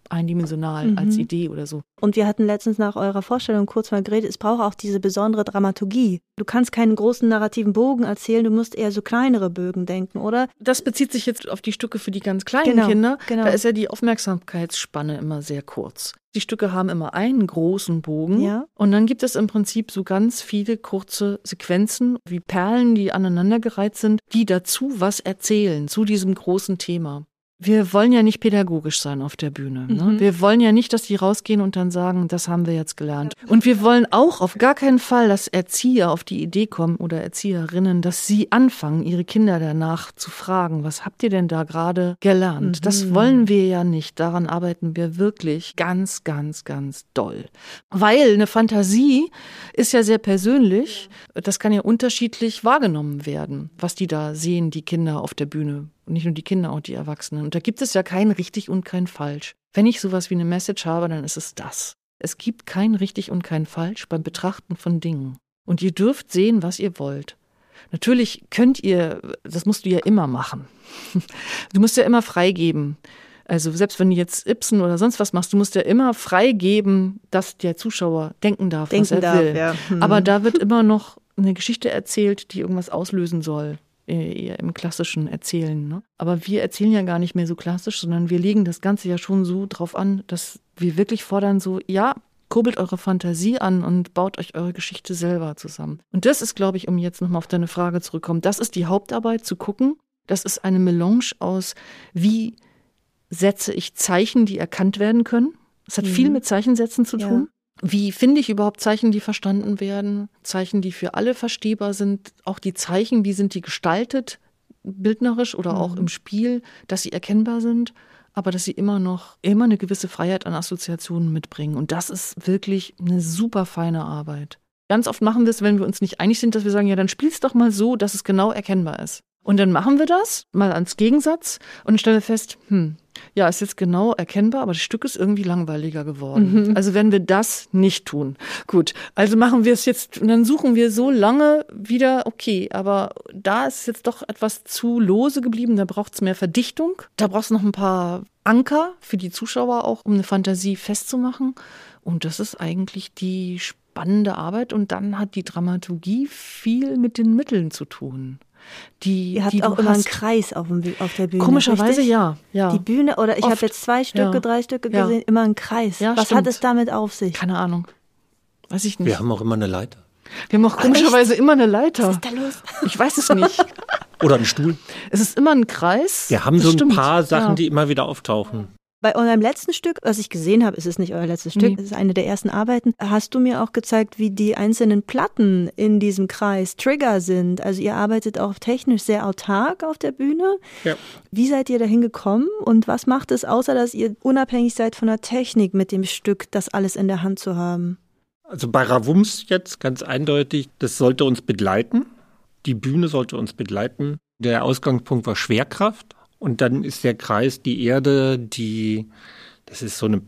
eindimensional mhm. als Idee oder so. Und wir hatten letztens nach eurer Vorstellung kurz mal geredet, es braucht auch diese besondere Dramaturgie. Du kannst keinen großen narrativen Bogen erzählen, du musst eher so kleinere Bögen denken, oder? Das bezieht sich jetzt auf die Stücke für die ganz kleinen genau, Kinder. Genau. Da ist ja die Aufmerksamkeitsspanne immer sehr kurz. Die Stücke haben immer einen großen Bogen ja. und dann gibt es im Prinzip so ganz viele kurze Sequenzen wie Perlen, die aneinandergereiht sind, die dazu was erzählen zu diesem großen Thema wir wollen ja nicht pädagogisch sein auf der Bühne. Ne? Mhm. Wir wollen ja nicht, dass die rausgehen und dann sagen, das haben wir jetzt gelernt. Und wir wollen auch auf gar keinen Fall, dass Erzieher auf die Idee kommen oder Erzieherinnen, dass sie anfangen, ihre Kinder danach zu fragen, was habt ihr denn da gerade gelernt? Mhm. Das wollen wir ja nicht. Daran arbeiten wir wirklich ganz, ganz, ganz doll. Weil eine Fantasie ist ja sehr persönlich. Das kann ja unterschiedlich wahrgenommen werden, was die da sehen, die Kinder auf der Bühne und nicht nur die Kinder, auch die Erwachsenen. Und da gibt es ja kein richtig und kein falsch. Wenn ich sowas wie eine Message habe, dann ist es das. Es gibt kein richtig und kein falsch beim Betrachten von Dingen. Und ihr dürft sehen, was ihr wollt. Natürlich könnt ihr, das musst du ja immer machen. Du musst ja immer freigeben. Also selbst wenn du jetzt Ibsen oder sonst was machst, du musst ja immer freigeben, dass der Zuschauer denken darf, denken was er darf, will. Ja. Hm. Aber da wird immer noch eine Geschichte erzählt, die irgendwas auslösen soll. Äh, eher im klassischen Erzählen. Ne? Aber wir erzählen ja gar nicht mehr so klassisch, sondern wir legen das Ganze ja schon so drauf an, dass wir wirklich fordern, so, ja, kurbelt eure Fantasie an und baut euch eure Geschichte selber zusammen. Und das ist, glaube ich, um jetzt nochmal auf deine Frage zurückzukommen, das ist die Hauptarbeit, zu gucken. Das ist eine Melange aus, wie setze ich Zeichen, die erkannt werden können. Es hat mhm. viel mit Zeichensätzen zu tun. Ja. Wie finde ich überhaupt Zeichen, die verstanden werden? Zeichen, die für alle verstehbar sind? Auch die Zeichen, wie sind die gestaltet, bildnerisch oder auch mhm. im Spiel, dass sie erkennbar sind, aber dass sie immer noch immer eine gewisse Freiheit an Assoziationen mitbringen. Und das ist wirklich eine super feine Arbeit. Ganz oft machen wir es, wenn wir uns nicht einig sind, dass wir sagen, ja, dann spiel's doch mal so, dass es genau erkennbar ist. Und dann machen wir das mal als Gegensatz und stellen fest, hm, ja, ist jetzt genau erkennbar, aber das Stück ist irgendwie langweiliger geworden. Mhm. Also wenn wir das nicht tun. Gut, also machen wir es jetzt und dann suchen wir so lange wieder, okay, aber da ist jetzt doch etwas zu lose geblieben, da braucht es mehr Verdichtung, da braucht es noch ein paar Anker für die Zuschauer auch, um eine Fantasie festzumachen. Und das ist eigentlich die spannende Arbeit und dann hat die Dramaturgie viel mit den Mitteln zu tun. Die, Ihr habt die auch immer einen Kreis auf, dem, auf der Bühne. Komischerweise ja, ja. Die Bühne, oder ich habe jetzt zwei Stücke, ja. drei Stücke gesehen, ja. immer ein Kreis. Ja, Was stimmt. hat es damit auf sich? Keine Ahnung. Weiß ich nicht. Wir haben auch immer eine Leiter. Wir haben auch komischerweise Echt? immer eine Leiter. Was ist da los? Ich weiß es nicht. Oder einen Stuhl. Es ist immer ein Kreis. Wir haben das so ein stimmt. paar Sachen, die immer wieder auftauchen. Bei eurem letzten Stück, was ich gesehen habe, ist es nicht euer letztes Stück, es ist eine der ersten Arbeiten, hast du mir auch gezeigt, wie die einzelnen Platten in diesem Kreis Trigger sind. Also ihr arbeitet auch technisch sehr autark auf der Bühne. Ja. Wie seid ihr dahin gekommen und was macht es, außer dass ihr unabhängig seid von der Technik mit dem Stück, das alles in der Hand zu haben? Also bei Ravums jetzt ganz eindeutig, das sollte uns begleiten. Die Bühne sollte uns begleiten. Der Ausgangspunkt war Schwerkraft und dann ist der Kreis die Erde, die, das ist so eine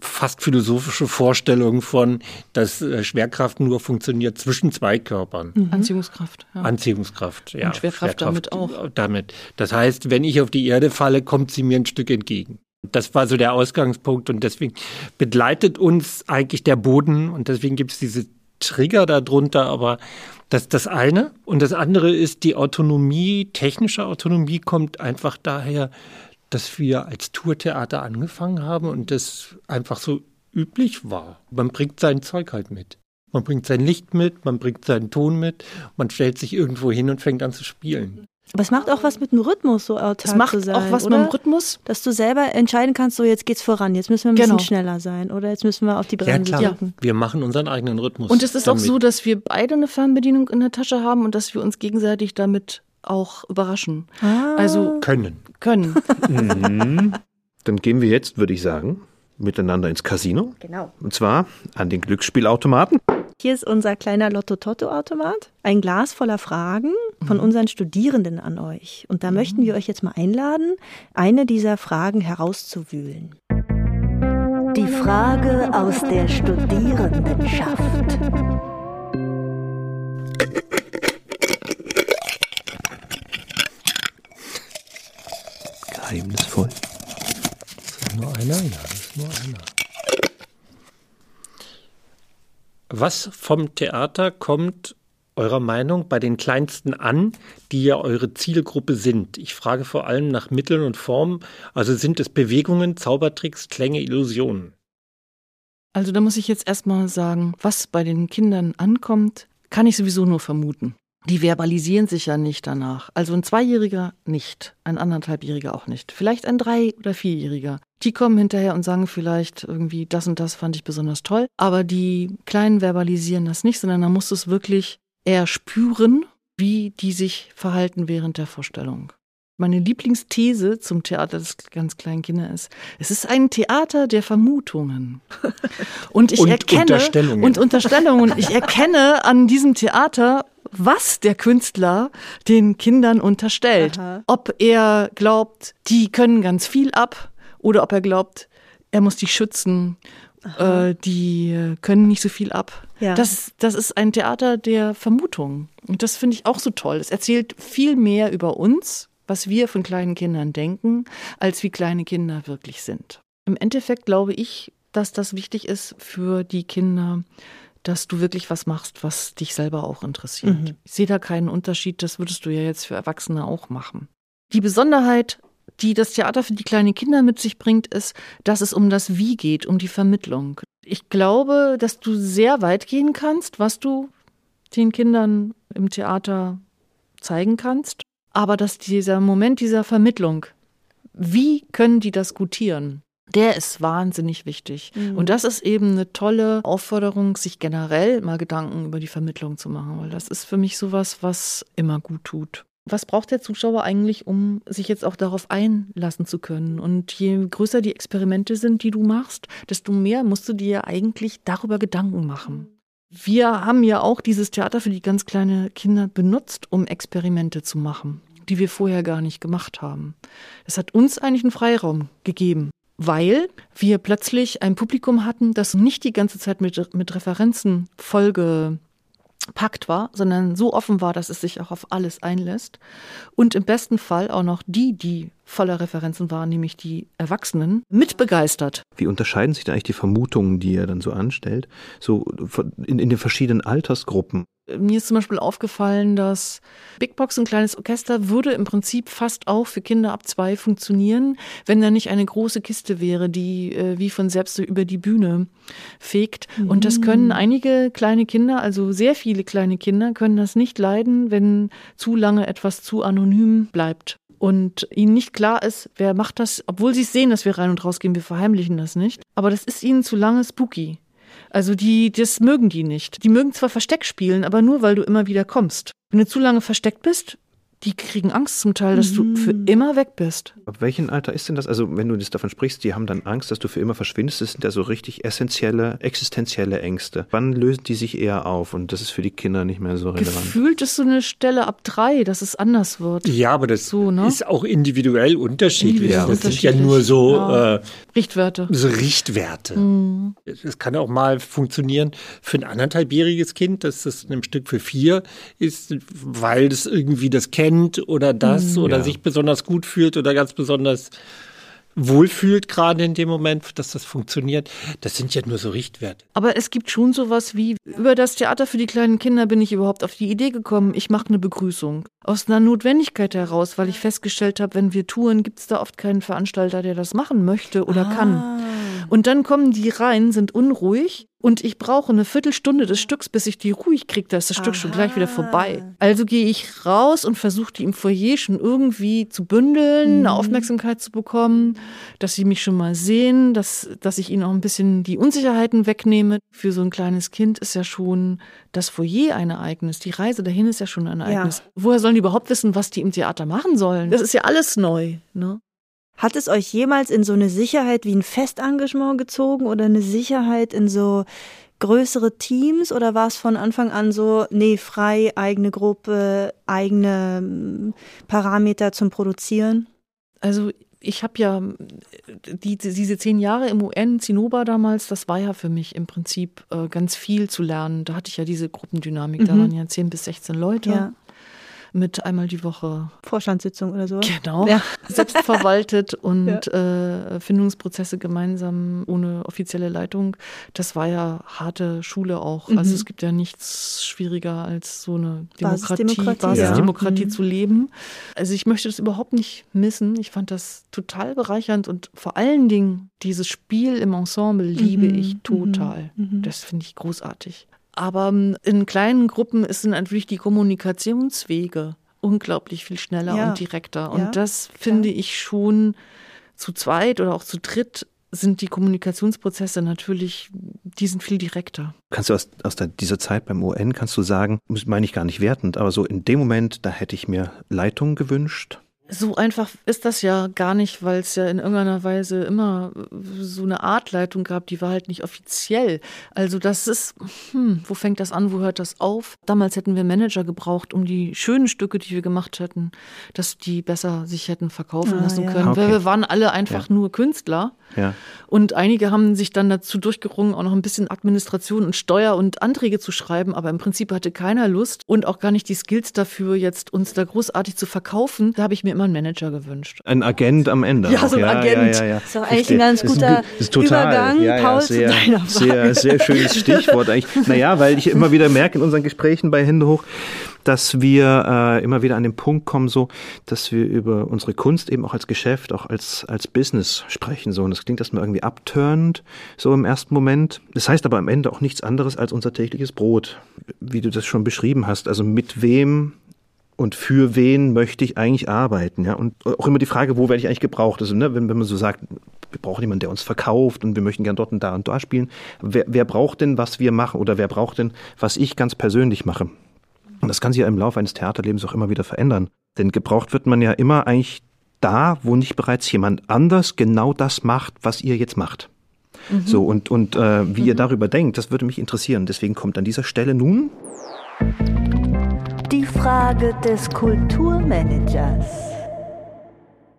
fast philosophische Vorstellung von, dass äh, Schwerkraft nur funktioniert zwischen zwei Körpern. Mhm. Anziehungskraft. Ja. Anziehungskraft, ja. Und Schwerkraft, Schwerkraft damit auch. Damit. Das heißt, wenn ich auf die Erde falle, kommt sie mir ein Stück entgegen. Das war so der Ausgangspunkt und deswegen begleitet uns eigentlich der Boden und deswegen gibt es diese Trigger darunter, aber das das eine. Und das andere ist die Autonomie, technische Autonomie kommt einfach daher, dass wir als Tourtheater angefangen haben und das einfach so üblich war. Man bringt sein Zeug halt mit. Man bringt sein Licht mit, man bringt seinen Ton mit, man stellt sich irgendwo hin und fängt an zu spielen. Aber es macht auch was mit dem Rhythmus, so autark Es macht sein, auch was oder? mit dem Rhythmus. Dass du selber entscheiden kannst, so jetzt geht's voran, jetzt müssen wir ein genau. bisschen schneller sein oder jetzt müssen wir auf die Bremse ja, klar. drücken. Wir machen unseren eigenen Rhythmus. Und es ist damit. auch so, dass wir beide eine Fernbedienung in der Tasche haben und dass wir uns gegenseitig damit auch überraschen. Ah. Also können. Können. mhm. Dann gehen wir jetzt, würde ich sagen, miteinander ins Casino. Genau. Und zwar an den Glücksspielautomaten. Hier ist unser kleiner Lotto-Totto-Automat. Ein Glas voller Fragen von mhm. unseren Studierenden an euch. Und da mhm. möchten wir euch jetzt mal einladen, eine dieser Fragen herauszuwühlen. Die Frage aus der Studierendenschaft. Geheimnisvoll. Das ist nur einer? Ja, das ist nur einer. Was vom Theater kommt eurer Meinung bei den Kleinsten an, die ja eure Zielgruppe sind? Ich frage vor allem nach Mitteln und Formen. Also sind es Bewegungen, Zaubertricks, Klänge, Illusionen? Also da muss ich jetzt erstmal sagen, was bei den Kindern ankommt, kann ich sowieso nur vermuten. Die verbalisieren sich ja nicht danach. Also ein Zweijähriger nicht, ein anderthalbjähriger auch nicht. Vielleicht ein Drei- oder Vierjähriger. Die kommen hinterher und sagen vielleicht irgendwie, das und das fand ich besonders toll. Aber die Kleinen verbalisieren das nicht, sondern da musst du es wirklich eher spüren, wie die sich verhalten während der Vorstellung. Meine Lieblingsthese zum Theater des ganz kleinen Kinder ist, es ist ein Theater der Vermutungen. Und ich und erkenne Unterstellungen. und Unterstellungen. Ich erkenne an diesem Theater, was der Künstler den Kindern unterstellt. Aha. Ob er glaubt, die können ganz viel ab oder ob er glaubt, er muss die schützen, äh, die können nicht so viel ab. Ja. Das, das ist ein Theater der Vermutung. Und das finde ich auch so toll. Es erzählt viel mehr über uns, was wir von kleinen Kindern denken, als wie kleine Kinder wirklich sind. Im Endeffekt glaube ich, dass das wichtig ist für die Kinder, dass du wirklich was machst, was dich selber auch interessiert. Mhm. Ich sehe da keinen Unterschied, das würdest du ja jetzt für Erwachsene auch machen. Die Besonderheit die das Theater für die kleinen Kinder mit sich bringt, ist, dass es um das Wie geht, um die Vermittlung. Ich glaube, dass du sehr weit gehen kannst, was du den Kindern im Theater zeigen kannst, aber dass dieser Moment dieser Vermittlung, wie können die das gutieren? Der ist wahnsinnig wichtig. Mhm. Und das ist eben eine tolle Aufforderung, sich generell mal Gedanken über die Vermittlung zu machen, weil das ist für mich sowas, was immer gut tut. Was braucht der Zuschauer eigentlich, um sich jetzt auch darauf einlassen zu können? Und je größer die Experimente sind, die du machst, desto mehr musst du dir eigentlich darüber Gedanken machen. Wir haben ja auch dieses Theater für die ganz kleinen Kinder benutzt, um Experimente zu machen, die wir vorher gar nicht gemacht haben. Es hat uns eigentlich einen Freiraum gegeben, weil wir plötzlich ein Publikum hatten, das nicht die ganze Zeit mit, mit Referenzen vollge Pakt war, sondern so offen war, dass es sich auch auf alles einlässt. Und im besten Fall auch noch die, die voller Referenzen waren, nämlich die Erwachsenen, mitbegeistert. Wie unterscheiden sich da eigentlich die Vermutungen, die er dann so anstellt, so in, in den verschiedenen Altersgruppen? Mir ist zum Beispiel aufgefallen, dass Big Box, ein kleines Orchester, würde im Prinzip fast auch für Kinder ab zwei funktionieren, wenn da nicht eine große Kiste wäre, die äh, wie von selbst so über die Bühne fegt. Mhm. Und das können mhm. einige kleine Kinder, also sehr viele kleine Kinder, können das nicht leiden, wenn zu lange etwas zu anonym bleibt und ihnen nicht klar ist, wer macht das, obwohl sie sehen, dass wir rein und rausgehen, wir verheimlichen das nicht. Aber das ist ihnen zu lange spooky. Also die, das mögen die nicht. Die mögen zwar Versteck spielen, aber nur, weil du immer wieder kommst. Wenn du zu lange versteckt bist, die kriegen Angst zum Teil, dass mhm. du für mhm. immer weg bist. Ab welchem Alter ist denn das? Also, wenn du jetzt davon sprichst, die haben dann Angst, dass du für immer verschwindest, das sind ja so richtig essentielle, existenzielle Ängste. Wann lösen die sich eher auf? Und das ist für die Kinder nicht mehr so relevant. Gefühlt ist so eine Stelle ab drei, dass es anders wird. Ja, aber das so, ne? ist auch individuell unterschiedlich. Ja, das sind ja nur so ja. äh, Richtwerte. So Richtwerte. Mhm. Das kann auch mal funktionieren für ein anderthalbjähriges Kind, dass das ein Stück für vier ist, weil das irgendwie das kennt oder das mhm, oder ja. sich besonders gut fühlt oder ganz besonders wohlfühlt gerade in dem Moment, dass das funktioniert. Das sind ja nur so Richtwerte. Aber es gibt schon sowas wie, über das Theater für die kleinen Kinder bin ich überhaupt auf die Idee gekommen, ich mache eine Begrüßung. Aus einer Notwendigkeit heraus, weil ich festgestellt habe, wenn wir touren, gibt es da oft keinen Veranstalter, der das machen möchte oder ah. kann. Und dann kommen die rein, sind unruhig und ich brauche eine Viertelstunde des Stücks, bis ich die ruhig kriege. Da ist das Aha. Stück schon gleich wieder vorbei. Also gehe ich raus und versuche die im Foyer schon irgendwie zu bündeln, mhm. eine Aufmerksamkeit zu bekommen, dass sie mich schon mal sehen, dass, dass ich ihnen auch ein bisschen die Unsicherheiten wegnehme. Für so ein kleines Kind ist ja schon das Foyer ein Ereignis. Die Reise dahin ist ja schon ein Ereignis. Ja. Woher sollen die überhaupt wissen, was die im Theater machen sollen? Das ist ja alles neu. Ne? Hat es euch jemals in so eine Sicherheit wie ein Festengagement gezogen oder eine Sicherheit in so größere Teams oder war es von Anfang an so, nee, frei, eigene Gruppe, eigene hm, Parameter zum Produzieren? Also ich habe ja die, diese zehn Jahre im UN, Zinnober damals, das war ja für mich im Prinzip äh, ganz viel zu lernen. Da hatte ich ja diese Gruppendynamik, mhm. da waren ja zehn bis 16 Leute. Ja mit einmal die Woche Vorstandssitzung oder so. Genau. Ja. Selbst verwaltet und ja. äh, Findungsprozesse gemeinsam ohne offizielle Leitung. Das war ja harte Schule auch. Mhm. Also es gibt ja nichts schwieriger als so eine Demokratie, Basisdemokratie, Basisdemokratie ja. zu leben. Also ich möchte das überhaupt nicht missen. Ich fand das total bereichernd und vor allen Dingen dieses Spiel im Ensemble liebe mhm. ich total. Mhm. Das finde ich großartig. Aber ähm, in kleinen Gruppen sind natürlich die Kommunikationswege unglaublich viel schneller ja. und direkter. Und ja. das finde ich schon zu zweit oder auch zu dritt sind die Kommunikationsprozesse natürlich, die sind viel direkter. Kannst du aus, aus der, dieser Zeit beim UN, kannst du sagen, meine ich gar nicht wertend, aber so in dem Moment, da hätte ich mir Leitung gewünscht, so einfach ist das ja gar nicht, weil es ja in irgendeiner Weise immer so eine Artleitung gab, die war halt nicht offiziell. Also das ist, hm, wo fängt das an, wo hört das auf? Damals hätten wir Manager gebraucht, um die schönen Stücke, die wir gemacht hätten, dass die besser sich hätten verkaufen ah, lassen ja. können. Okay. Wir waren alle einfach ja. nur Künstler. Ja. Und einige haben sich dann dazu durchgerungen, auch noch ein bisschen Administration und Steuer und Anträge zu schreiben, aber im Prinzip hatte keiner Lust und auch gar nicht die Skills dafür, jetzt uns da großartig zu verkaufen. Da habe ich mir immer einen Manager gewünscht. Ein Agent am Ende. Ja, so ein ja, Agent. Ja, ja, Das ist doch eigentlich ein ganz guter ist, ist total, Übergang, ja, Paul, sehr, zu deiner Frage. Sehr, sehr schönes Stichwort eigentlich. Naja, weil ich immer wieder merke in unseren Gesprächen bei Hände hoch, dass wir äh, immer wieder an den Punkt kommen, so, dass wir über unsere Kunst eben auch als Geschäft, auch als, als Business sprechen. So. Und das klingt erstmal irgendwie abturnend, so im ersten Moment. Das heißt aber am Ende auch nichts anderes als unser tägliches Brot, wie du das schon beschrieben hast. Also mit wem und für wen möchte ich eigentlich arbeiten, ja? Und auch immer die Frage, wo werde ich eigentlich gebraucht? Also, ne, wenn, wenn man so sagt, wir brauchen jemanden, der uns verkauft und wir möchten gern dort und da und da spielen. Wer, wer braucht denn, was wir machen oder wer braucht denn, was ich ganz persönlich mache? Und das kann sich ja im Laufe eines Theaterlebens auch immer wieder verändern. Denn gebraucht wird man ja immer eigentlich da, wo nicht bereits jemand anders genau das macht, was ihr jetzt macht. Mhm. So, und, und äh, wie mhm. ihr darüber denkt, das würde mich interessieren. Deswegen kommt an dieser Stelle nun Frage des Kulturmanagers.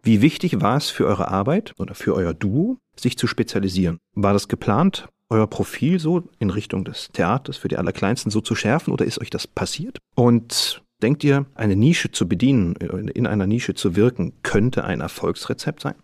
Wie wichtig war es für eure Arbeit oder für euer Duo, sich zu spezialisieren? War das geplant, euer Profil so in Richtung des Theaters für die Allerkleinsten so zu schärfen oder ist euch das passiert? Und denkt ihr, eine Nische zu bedienen, in einer Nische zu wirken, könnte ein Erfolgsrezept sein?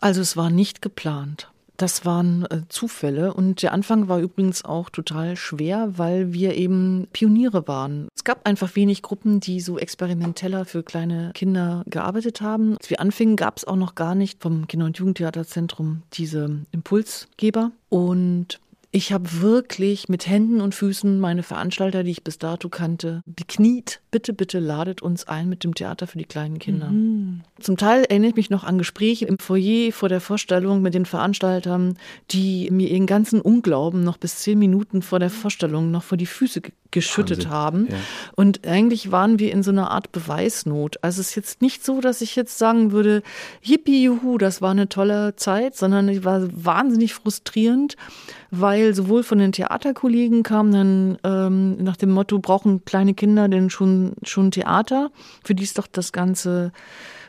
Also es war nicht geplant. Das waren äh, Zufälle und der Anfang war übrigens auch total schwer, weil wir eben Pioniere waren. Es gab einfach wenig Gruppen, die so experimenteller für kleine Kinder gearbeitet haben. Als wir anfingen, gab es auch noch gar nicht vom Kinder- und Jugendtheaterzentrum diese Impulsgeber. Und ich habe wirklich mit Händen und Füßen meine Veranstalter, die ich bis dato kannte, bekniet. Bitte, bitte ladet uns ein mit dem Theater für die kleinen Kinder. Mhm. Zum Teil erinnere ich mich noch an Gespräche im Foyer vor der Vorstellung mit den Veranstaltern, die mir ihren ganzen Unglauben noch bis zehn Minuten vor der Vorstellung noch vor die Füße geschüttet Wahnsinn. haben. Ja. Und eigentlich waren wir in so einer Art Beweisnot. Also es ist jetzt nicht so, dass ich jetzt sagen würde, yippie, juhu, das war eine tolle Zeit, sondern es war wahnsinnig frustrierend, weil sowohl von den Theaterkollegen kam dann ähm, nach dem Motto, brauchen kleine Kinder denn schon, schon Theater? Für die ist doch das ganze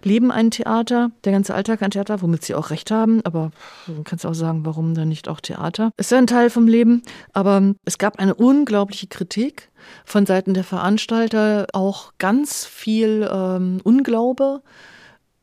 Leben ein Theater, der ganze Alltag ein Theater, womit sie auch recht haben, aber du kannst auch sagen, warum dann nicht auch Theater? Ist ja ein Teil vom Leben, aber es gab eine unglaubliche Kritik von Seiten der Veranstalter, auch ganz viel ähm, Unglaube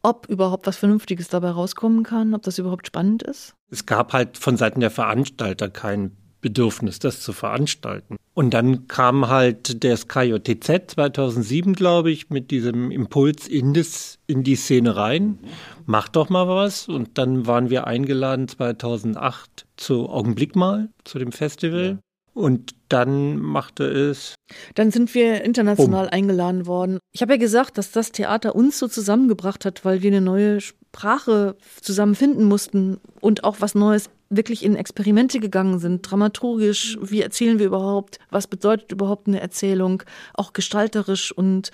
ob überhaupt was Vernünftiges dabei rauskommen kann, ob das überhaupt spannend ist? Es gab halt von Seiten der Veranstalter kein Bedürfnis, das zu veranstalten. Und dann kam halt das KJTZ 2007, glaube ich, mit diesem Impuls in, das, in die Szene rein. Mach doch mal was. Und dann waren wir eingeladen 2008 zu Augenblick mal, zu dem Festival. Ja. Und dann machte es. Dann sind wir international um. eingeladen worden. Ich habe ja gesagt, dass das Theater uns so zusammengebracht hat, weil wir eine neue Sprache zusammen finden mussten und auch was Neues wirklich in Experimente gegangen sind, dramaturgisch, wie erzählen wir überhaupt, was bedeutet überhaupt eine Erzählung, auch gestalterisch und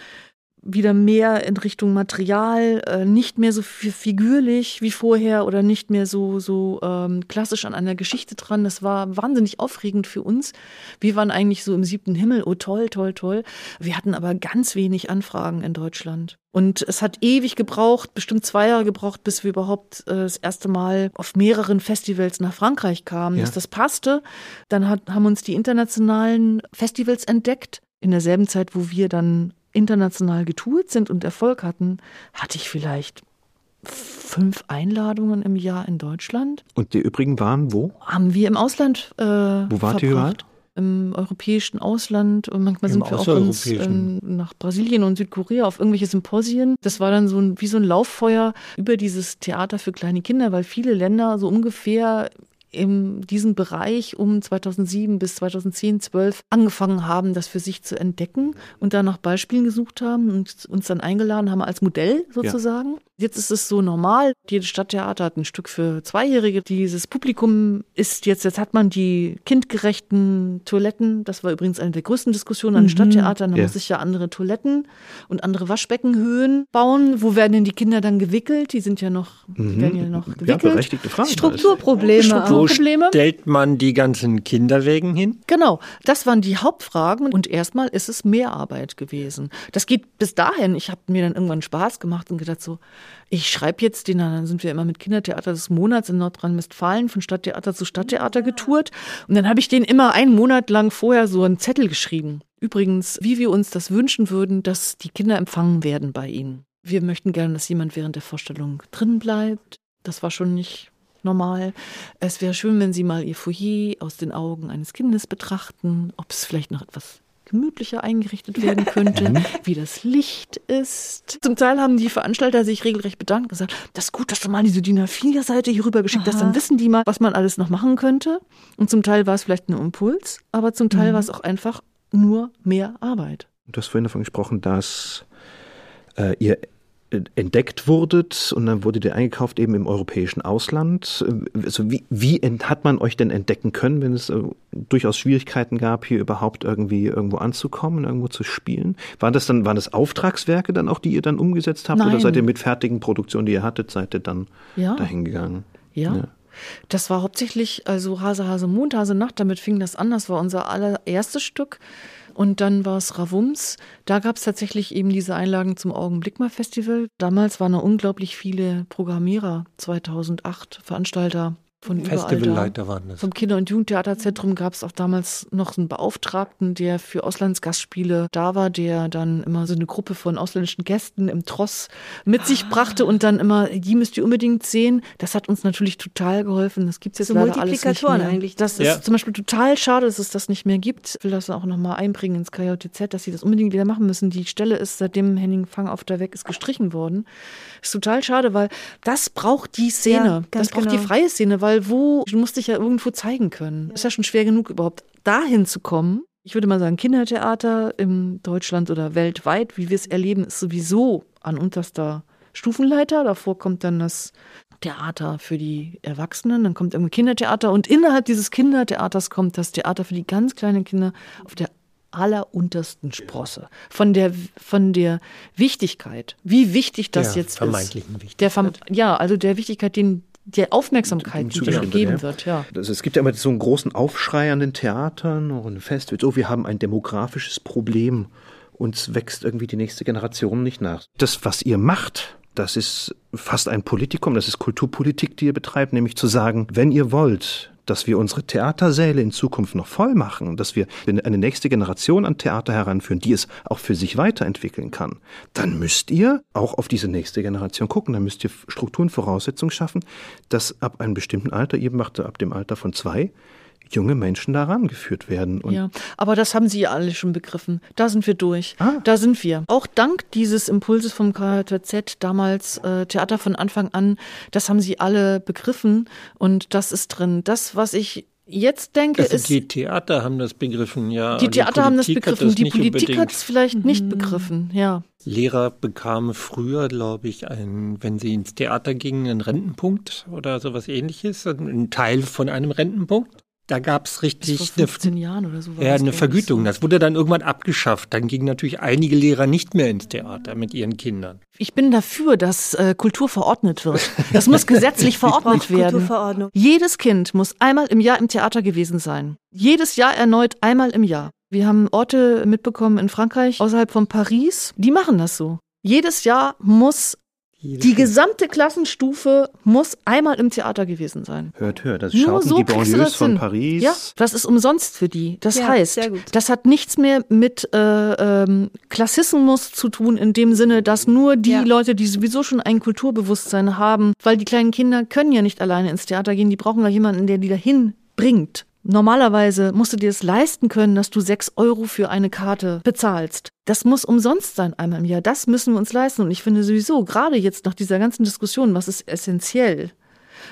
wieder mehr in Richtung Material, äh, nicht mehr so figürlich wie vorher oder nicht mehr so, so ähm, klassisch an einer Geschichte dran. Das war wahnsinnig aufregend für uns. Wir waren eigentlich so im siebten Himmel, oh toll, toll, toll. Wir hatten aber ganz wenig Anfragen in Deutschland. Und es hat ewig gebraucht, bestimmt zwei Jahre gebraucht, bis wir überhaupt äh, das erste Mal auf mehreren Festivals nach Frankreich kamen, ja. dass das passte. Dann hat, haben uns die internationalen Festivals entdeckt. In derselben Zeit, wo wir dann international getourt sind und Erfolg hatten, hatte ich vielleicht fünf Einladungen im Jahr in Deutschland. Und die übrigen waren wo? Haben wir im Ausland äh, Wo wart ihr überall? Im europäischen Ausland und manchmal Im sind wir auch uns, ähm, nach Brasilien und Südkorea auf irgendwelche Symposien. Das war dann so ein, wie so ein Lauffeuer über dieses Theater für kleine Kinder, weil viele Länder so ungefähr in diesem Bereich um 2007 bis 2010, 12 angefangen haben, das für sich zu entdecken und da nach Beispielen gesucht haben und uns dann eingeladen haben als Modell sozusagen. Ja. Jetzt ist es so normal. Jedes Stadttheater hat ein Stück für Zweijährige. Dieses Publikum ist jetzt, jetzt hat man die kindgerechten Toiletten. Das war übrigens eine der größten Diskussionen an den mhm. Stadttheatern. Da ja. muss ich ja andere Toiletten und andere Waschbeckenhöhen bauen. Wo werden denn die Kinder dann gewickelt? Die sind ja noch, mhm. werden ja noch gewickelt. Ja, berechtigte Frage. Strukturprobleme. Strukturprobleme. Wo stellt man die ganzen Kinderwägen hin? Genau. Das waren die Hauptfragen. Und erstmal ist es Mehrarbeit gewesen. Das geht bis dahin. Ich habe mir dann irgendwann Spaß gemacht und gedacht so, ich schreibe jetzt den, dann sind wir immer mit Kindertheater des Monats in Nordrhein-Westfalen von Stadttheater zu Stadttheater getourt. Und dann habe ich den immer einen Monat lang vorher so einen Zettel geschrieben. Übrigens, wie wir uns das wünschen würden, dass die Kinder empfangen werden bei ihnen. Wir möchten gerne, dass jemand während der Vorstellung drin bleibt. Das war schon nicht normal. Es wäre schön, wenn Sie mal Ihr Foyer aus den Augen eines Kindes betrachten, ob es vielleicht noch etwas gemütlicher eingerichtet werden könnte, mhm. wie das Licht ist. Zum Teil haben die Veranstalter sich regelrecht bedankt und gesagt, das ist gut, dass du mal diese DIN A4-Seite hier rüber geschickt hast, dann wissen die mal, was man alles noch machen könnte. Und zum Teil war es vielleicht ein Impuls, aber zum Teil mhm. war es auch einfach nur mehr Arbeit. Du hast vorhin davon gesprochen, dass äh, ihr entdeckt wurdet und dann wurdet ihr eingekauft eben im europäischen Ausland. Also wie, wie hat man euch denn entdecken können, wenn es äh, durchaus Schwierigkeiten gab, hier überhaupt irgendwie irgendwo anzukommen, irgendwo zu spielen? Waren das dann, waren das Auftragswerke dann auch, die ihr dann umgesetzt habt? Nein. Oder seid ihr mit fertigen Produktionen, die ihr hattet, seid ihr dann ja. dahin gegangen? ja. ja. Das war hauptsächlich, also Hase, Hase, Mond, Hase, Nacht, damit fing das an. Das war unser allererstes Stück. Und dann war es Ravums. Da gab es tatsächlich eben diese Einlagen zum Augenblick mal Festival. Damals waren da unglaublich viele Programmierer, 2008 Veranstalter von Festivalleiter waren das. Vom Kinder- und Jugendtheaterzentrum gab es auch damals noch einen Beauftragten, der für Auslandsgastspiele da war, der dann immer so eine Gruppe von ausländischen Gästen im Tross mit sich brachte und dann immer, die müsst ihr unbedingt sehen. Das hat uns natürlich total geholfen. Das gibt es jetzt so leider alles nicht mehr. eigentlich. Das ja. ist zum Beispiel total schade, dass es das nicht mehr gibt. Ich will das auch nochmal einbringen ins KJTZ, dass sie das unbedingt wieder machen müssen. Die Stelle ist, seitdem Henning Fang auf der Weg ist, gestrichen worden. Ist total schade, weil das braucht die Szene. Ja, das braucht genau. die freie Szene, weil weil wo, du musst dich ja irgendwo zeigen können. Ist ja schon schwer genug, überhaupt dahin zu kommen. Ich würde mal sagen, Kindertheater in Deutschland oder weltweit, wie wir es erleben, ist sowieso an unterster Stufenleiter. Davor kommt dann das Theater für die Erwachsenen, dann kommt irgendwie Kindertheater und innerhalb dieses Kindertheaters kommt das Theater für die ganz kleinen Kinder auf der alleruntersten Sprosse. Von der, von der Wichtigkeit, wie wichtig das der jetzt vermeintlichen ist. Der Wichtigkeit. ja, also der Wichtigkeit, den der Aufmerksamkeit, die da gegeben wird, ja. Also es gibt ja immer so einen großen Aufschrei an den Theatern und Festivals, oh, wir haben ein demografisches Problem. Uns wächst irgendwie die nächste Generation nicht nach. Das, was ihr macht, das ist fast ein Politikum, das ist Kulturpolitik, die ihr betreibt, nämlich zu sagen, wenn ihr wollt, dass wir unsere Theatersäle in Zukunft noch voll machen, dass wir eine nächste Generation an Theater heranführen, die es auch für sich weiterentwickeln kann, dann müsst ihr auch auf diese nächste Generation gucken. Dann müsst ihr Strukturen, Voraussetzungen schaffen, dass ab einem bestimmten Alter, ihr macht ab dem Alter von zwei, junge Menschen da rangeführt werden. Und ja, aber das haben Sie ja alle schon begriffen. Da sind wir durch. Ah. Da sind wir. Auch dank dieses Impulses vom KTZ, damals äh, Theater von Anfang an, das haben Sie alle begriffen und das ist drin. Das, was ich jetzt denke, also ist. Die Theater haben das begriffen, ja. Die Theater die haben das begriffen, das die Politik hat es vielleicht mhm. nicht begriffen, ja. Lehrer bekamen früher, glaube ich, ein, wenn sie ins Theater gingen, einen Rentenpunkt oder sowas ähnliches, ein Teil von einem Rentenpunkt. Da gab es richtig vor 15 eine, Jahren oder so ja, eine Vergütung. So. Das wurde dann irgendwann abgeschafft. Dann gingen natürlich einige Lehrer nicht mehr ins Theater mit ihren Kindern. Ich bin dafür, dass äh, Kultur verordnet wird. Das muss gesetzlich verordnet werden. Jedes Kind muss einmal im Jahr im Theater gewesen sein. Jedes Jahr erneut einmal im Jahr. Wir haben Orte mitbekommen in Frankreich, außerhalb von Paris, die machen das so. Jedes Jahr muss die gesamte Klassenstufe muss einmal im Theater gewesen sein. Hört, hört. Das schauten so die Banlieues von Paris. Ja, das ist umsonst für die. Das ja, heißt, das hat nichts mehr mit äh, ähm, Klassismus zu tun, in dem Sinne, dass nur die ja. Leute, die sowieso schon ein Kulturbewusstsein haben, weil die kleinen Kinder können ja nicht alleine ins Theater gehen, die brauchen da jemanden, der die dahin bringt. Normalerweise musst du dir es leisten können, dass du sechs Euro für eine Karte bezahlst. Das muss umsonst sein einmal im Jahr. Das müssen wir uns leisten. Und ich finde sowieso, gerade jetzt nach dieser ganzen Diskussion, was ist essentiell,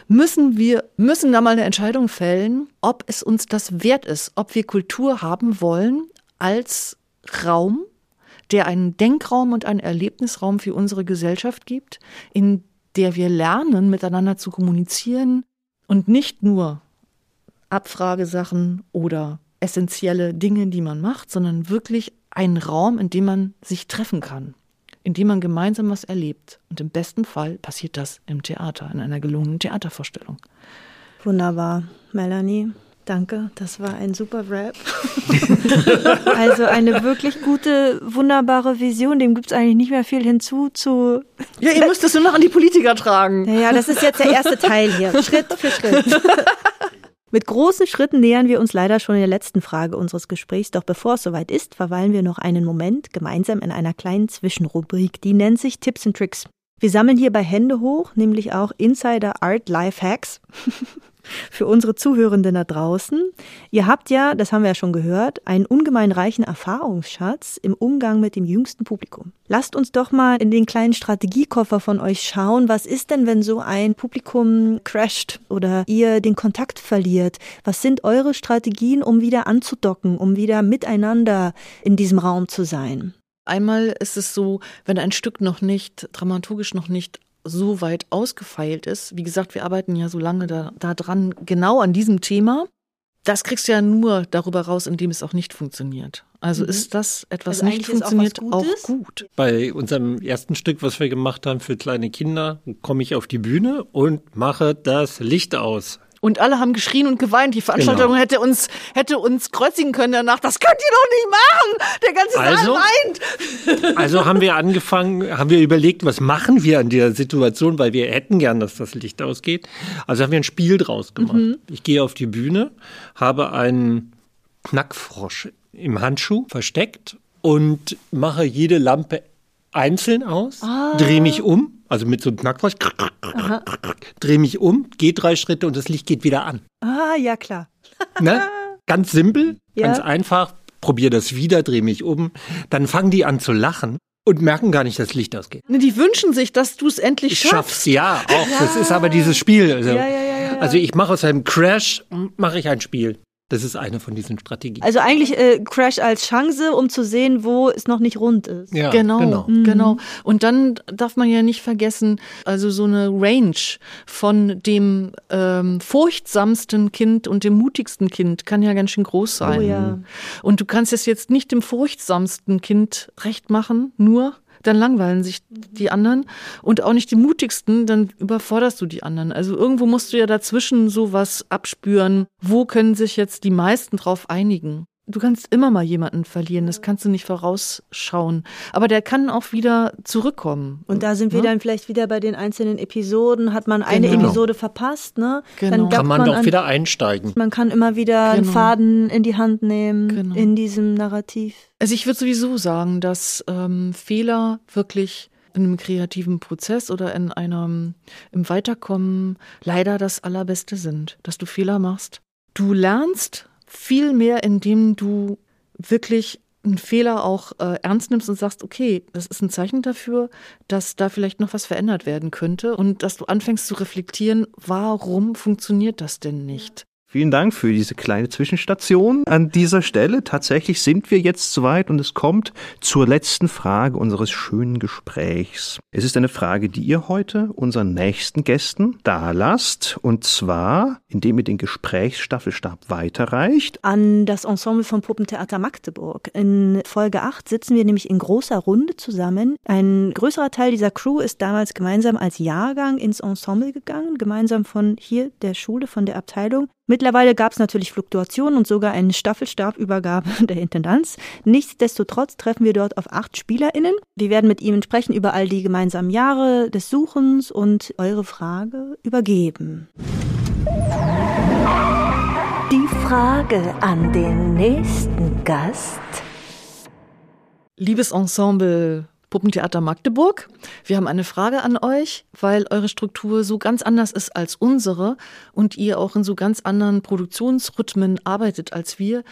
müssen wir, müssen da mal eine Entscheidung fällen, ob es uns das wert ist, ob wir Kultur haben wollen als Raum, der einen Denkraum und einen Erlebnisraum für unsere Gesellschaft gibt, in der wir lernen, miteinander zu kommunizieren und nicht nur Abfragesachen oder essentielle Dinge, die man macht, sondern wirklich ein Raum, in dem man sich treffen kann, in dem man gemeinsam was erlebt. Und im besten Fall passiert das im Theater, in einer gelungenen Theatervorstellung. Wunderbar, Melanie. Danke, das war ein super Rap. also eine wirklich gute, wunderbare Vision. Dem gibt es eigentlich nicht mehr viel hinzu zu. Ja, ihr müsst es nur noch an die Politiker tragen. Ja, das ist jetzt der erste Teil hier. Schritt für Schritt. Mit großen Schritten nähern wir uns leider schon in der letzten Frage unseres Gesprächs, doch bevor es soweit ist, verweilen wir noch einen Moment gemeinsam in einer kleinen Zwischenrubrik, die nennt sich Tipps and Tricks. Wir sammeln hier bei Hände hoch, nämlich auch Insider Art Life Hacks. für unsere Zuhörenden da draußen. Ihr habt ja, das haben wir ja schon gehört, einen ungemein reichen Erfahrungsschatz im Umgang mit dem jüngsten Publikum. Lasst uns doch mal in den kleinen Strategiekoffer von euch schauen. Was ist denn, wenn so ein Publikum crasht oder ihr den Kontakt verliert? Was sind eure Strategien, um wieder anzudocken, um wieder miteinander in diesem Raum zu sein? Einmal ist es so, wenn ein Stück noch nicht, dramaturgisch noch nicht so weit ausgefeilt ist. Wie gesagt, wir arbeiten ja so lange da, da dran, genau an diesem Thema. Das kriegst du ja nur darüber raus, indem es auch nicht funktioniert. Also mhm. ist das etwas also nicht funktioniert auch, auch, gut. Bei unserem ersten Stück, was wir gemacht haben für kleine Kinder, komme ich auf die Bühne und mache das Licht aus. Und alle haben geschrien und geweint. Die Veranstaltung genau. hätte uns hätte uns kreuzigen können danach. Das könnt ihr doch nicht machen. Der ganze also, Saal weint. Also haben wir angefangen, haben wir überlegt, was machen wir an der Situation, weil wir hätten gern, dass das Licht ausgeht. Also haben wir ein Spiel draus gemacht. Mhm. Ich gehe auf die Bühne, habe einen Knackfrosch im Handschuh versteckt und mache jede Lampe einzeln aus, ah. drehe mich um also mit so einem Knackfrosch. Drehe mich um, gehe drei Schritte und das Licht geht wieder an. Ah, ja klar. ne? Ganz simpel, ja. ganz einfach. Probiere das wieder, drehe mich um. Dann fangen die an zu lachen und merken gar nicht, dass das Licht ausgeht. Ne, die wünschen sich, dass du es endlich schaffst. Schaffst, ja, auch. Ja. Das ist aber dieses Spiel. Also, ja, also ich mache aus einem Crash, mache ich ein Spiel. Das ist eine von diesen Strategien. Also eigentlich äh, Crash als Chance, um zu sehen, wo es noch nicht rund ist. Ja, genau, genau. Mhm. genau. Und dann darf man ja nicht vergessen, also so eine Range von dem ähm, furchtsamsten Kind und dem mutigsten Kind kann ja ganz schön groß sein. Oh, ja. Und du kannst es jetzt nicht dem furchtsamsten Kind recht machen, nur dann langweilen sich die anderen und auch nicht die mutigsten, dann überforderst du die anderen. Also irgendwo musst du ja dazwischen sowas abspüren. Wo können sich jetzt die meisten drauf einigen? Du kannst immer mal jemanden verlieren, das kannst du nicht vorausschauen. Aber der kann auch wieder zurückkommen. Und da sind wir ja? Ne? dann vielleicht wieder bei den einzelnen Episoden. Hat man eine genau. Episode verpasst, ne? Genau. Dann kann man, man doch an, wieder einsteigen. Man kann immer wieder genau. einen Faden in die Hand nehmen genau. in diesem Narrativ. Also ich würde sowieso sagen, dass ähm, Fehler wirklich in einem kreativen Prozess oder in einem im Weiterkommen leider das Allerbeste sind, dass du Fehler machst. Du lernst viel mehr, indem du wirklich einen Fehler auch äh, ernst nimmst und sagst, okay, das ist ein Zeichen dafür, dass da vielleicht noch was verändert werden könnte und dass du anfängst zu reflektieren, warum funktioniert das denn nicht? Vielen Dank für diese kleine Zwischenstation an dieser Stelle. Tatsächlich sind wir jetzt soweit und es kommt zur letzten Frage unseres schönen Gesprächs. Es ist eine Frage, die ihr heute unseren nächsten Gästen dalasst und zwar, indem ihr den Gesprächsstaffelstab weiterreicht. An das Ensemble vom Puppentheater Magdeburg. In Folge 8 sitzen wir nämlich in großer Runde zusammen. Ein größerer Teil dieser Crew ist damals gemeinsam als Jahrgang ins Ensemble gegangen, gemeinsam von hier der Schule, von der Abteilung. Mittlerweile gab es natürlich Fluktuationen und sogar eine Staffelstabübergabe der Intendanz. Nichtsdestotrotz treffen wir dort auf acht SpielerInnen. Wir werden mit ihnen sprechen über all die gemeinsamen Jahre des Suchens und eure Frage übergeben. Die Frage an den nächsten Gast. Liebes Ensemble Puppentheater Magdeburg. Wir haben eine Frage an euch, weil eure Struktur so ganz anders ist als unsere und ihr auch in so ganz anderen Produktionsrhythmen arbeitet als wir,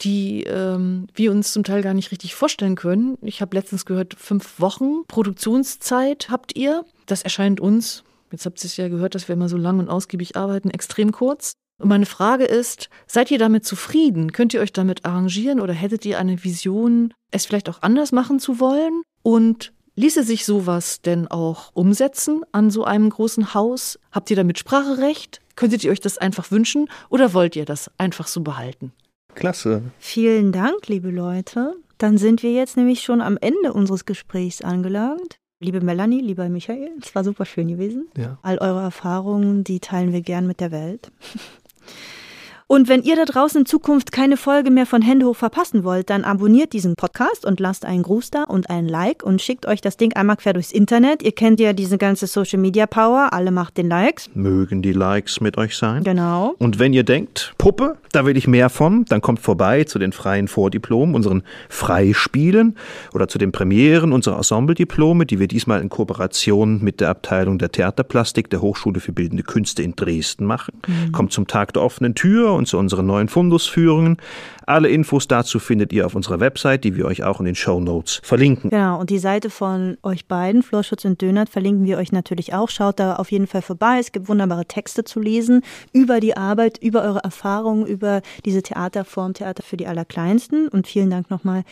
die ähm, wir uns zum Teil gar nicht richtig vorstellen können. Ich habe letztens gehört, fünf Wochen Produktionszeit habt ihr. Das erscheint uns, jetzt habt ihr es ja gehört, dass wir immer so lang und ausgiebig arbeiten, extrem kurz. Und meine Frage ist, seid ihr damit zufrieden? Könnt ihr euch damit arrangieren oder hättet ihr eine Vision, es vielleicht auch anders machen zu wollen? Und ließe sich sowas denn auch umsetzen an so einem großen Haus? Habt ihr damit Spracherecht? Könntet ihr euch das einfach wünschen oder wollt ihr das einfach so behalten? Klasse. Vielen Dank, liebe Leute. Dann sind wir jetzt nämlich schon am Ende unseres Gesprächs angelangt. Liebe Melanie, lieber Michael, es war super schön gewesen. Ja. All eure Erfahrungen, die teilen wir gern mit der Welt. Und wenn ihr da draußen in Zukunft keine Folge mehr von Hände hoch verpassen wollt, dann abonniert diesen Podcast und lasst einen Gruß da und ein Like und schickt euch das Ding einmal quer durchs Internet. Ihr kennt ja diese ganze Social Media Power, alle macht den Likes. Mögen die Likes mit euch sein. Genau. Und wenn ihr denkt, Puppe, da will ich mehr von, dann kommt vorbei zu den freien Vordiplomen, unseren Freispielen oder zu den Premieren unserer Ensemble-Diplome, die wir diesmal in Kooperation mit der Abteilung der Theaterplastik der Hochschule für Bildende Künste in Dresden machen. Mhm. Kommt zum Tag der offenen Tür und zu unseren neuen Fundusführungen. Alle Infos dazu findet ihr auf unserer Website, die wir euch auch in den Show Notes verlinken. Genau, und die Seite von euch beiden, Florschutz und Dönert, verlinken wir euch natürlich auch. Schaut da auf jeden Fall vorbei. Es gibt wunderbare Texte zu lesen über die Arbeit, über eure Erfahrungen, über diese Theaterform, Theater für die Allerkleinsten. Und vielen Dank nochmal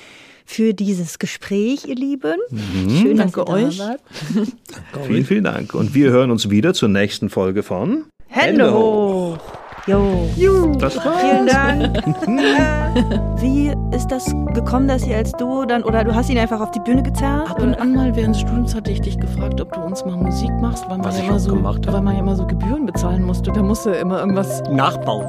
für dieses Gespräch, ihr Lieben. Mhm. Schön, Danke dass ihr euch. Da wart. vielen, vielen Dank. Und wir hören uns wieder zur nächsten Folge von Hände, Hände hoch. Jo. Juhu. Das war's. Vielen Dank. Wie ist das gekommen, dass ihr als Duo dann, oder du hast ihn einfach auf die Bühne gezerrt? Ab und an mal während des Studiums hatte ich dich gefragt, ob du uns mal Musik machst, weil man, ja immer, so, weil man ja immer so Gebühren bezahlen musste. Da musste immer irgendwas nachbauen.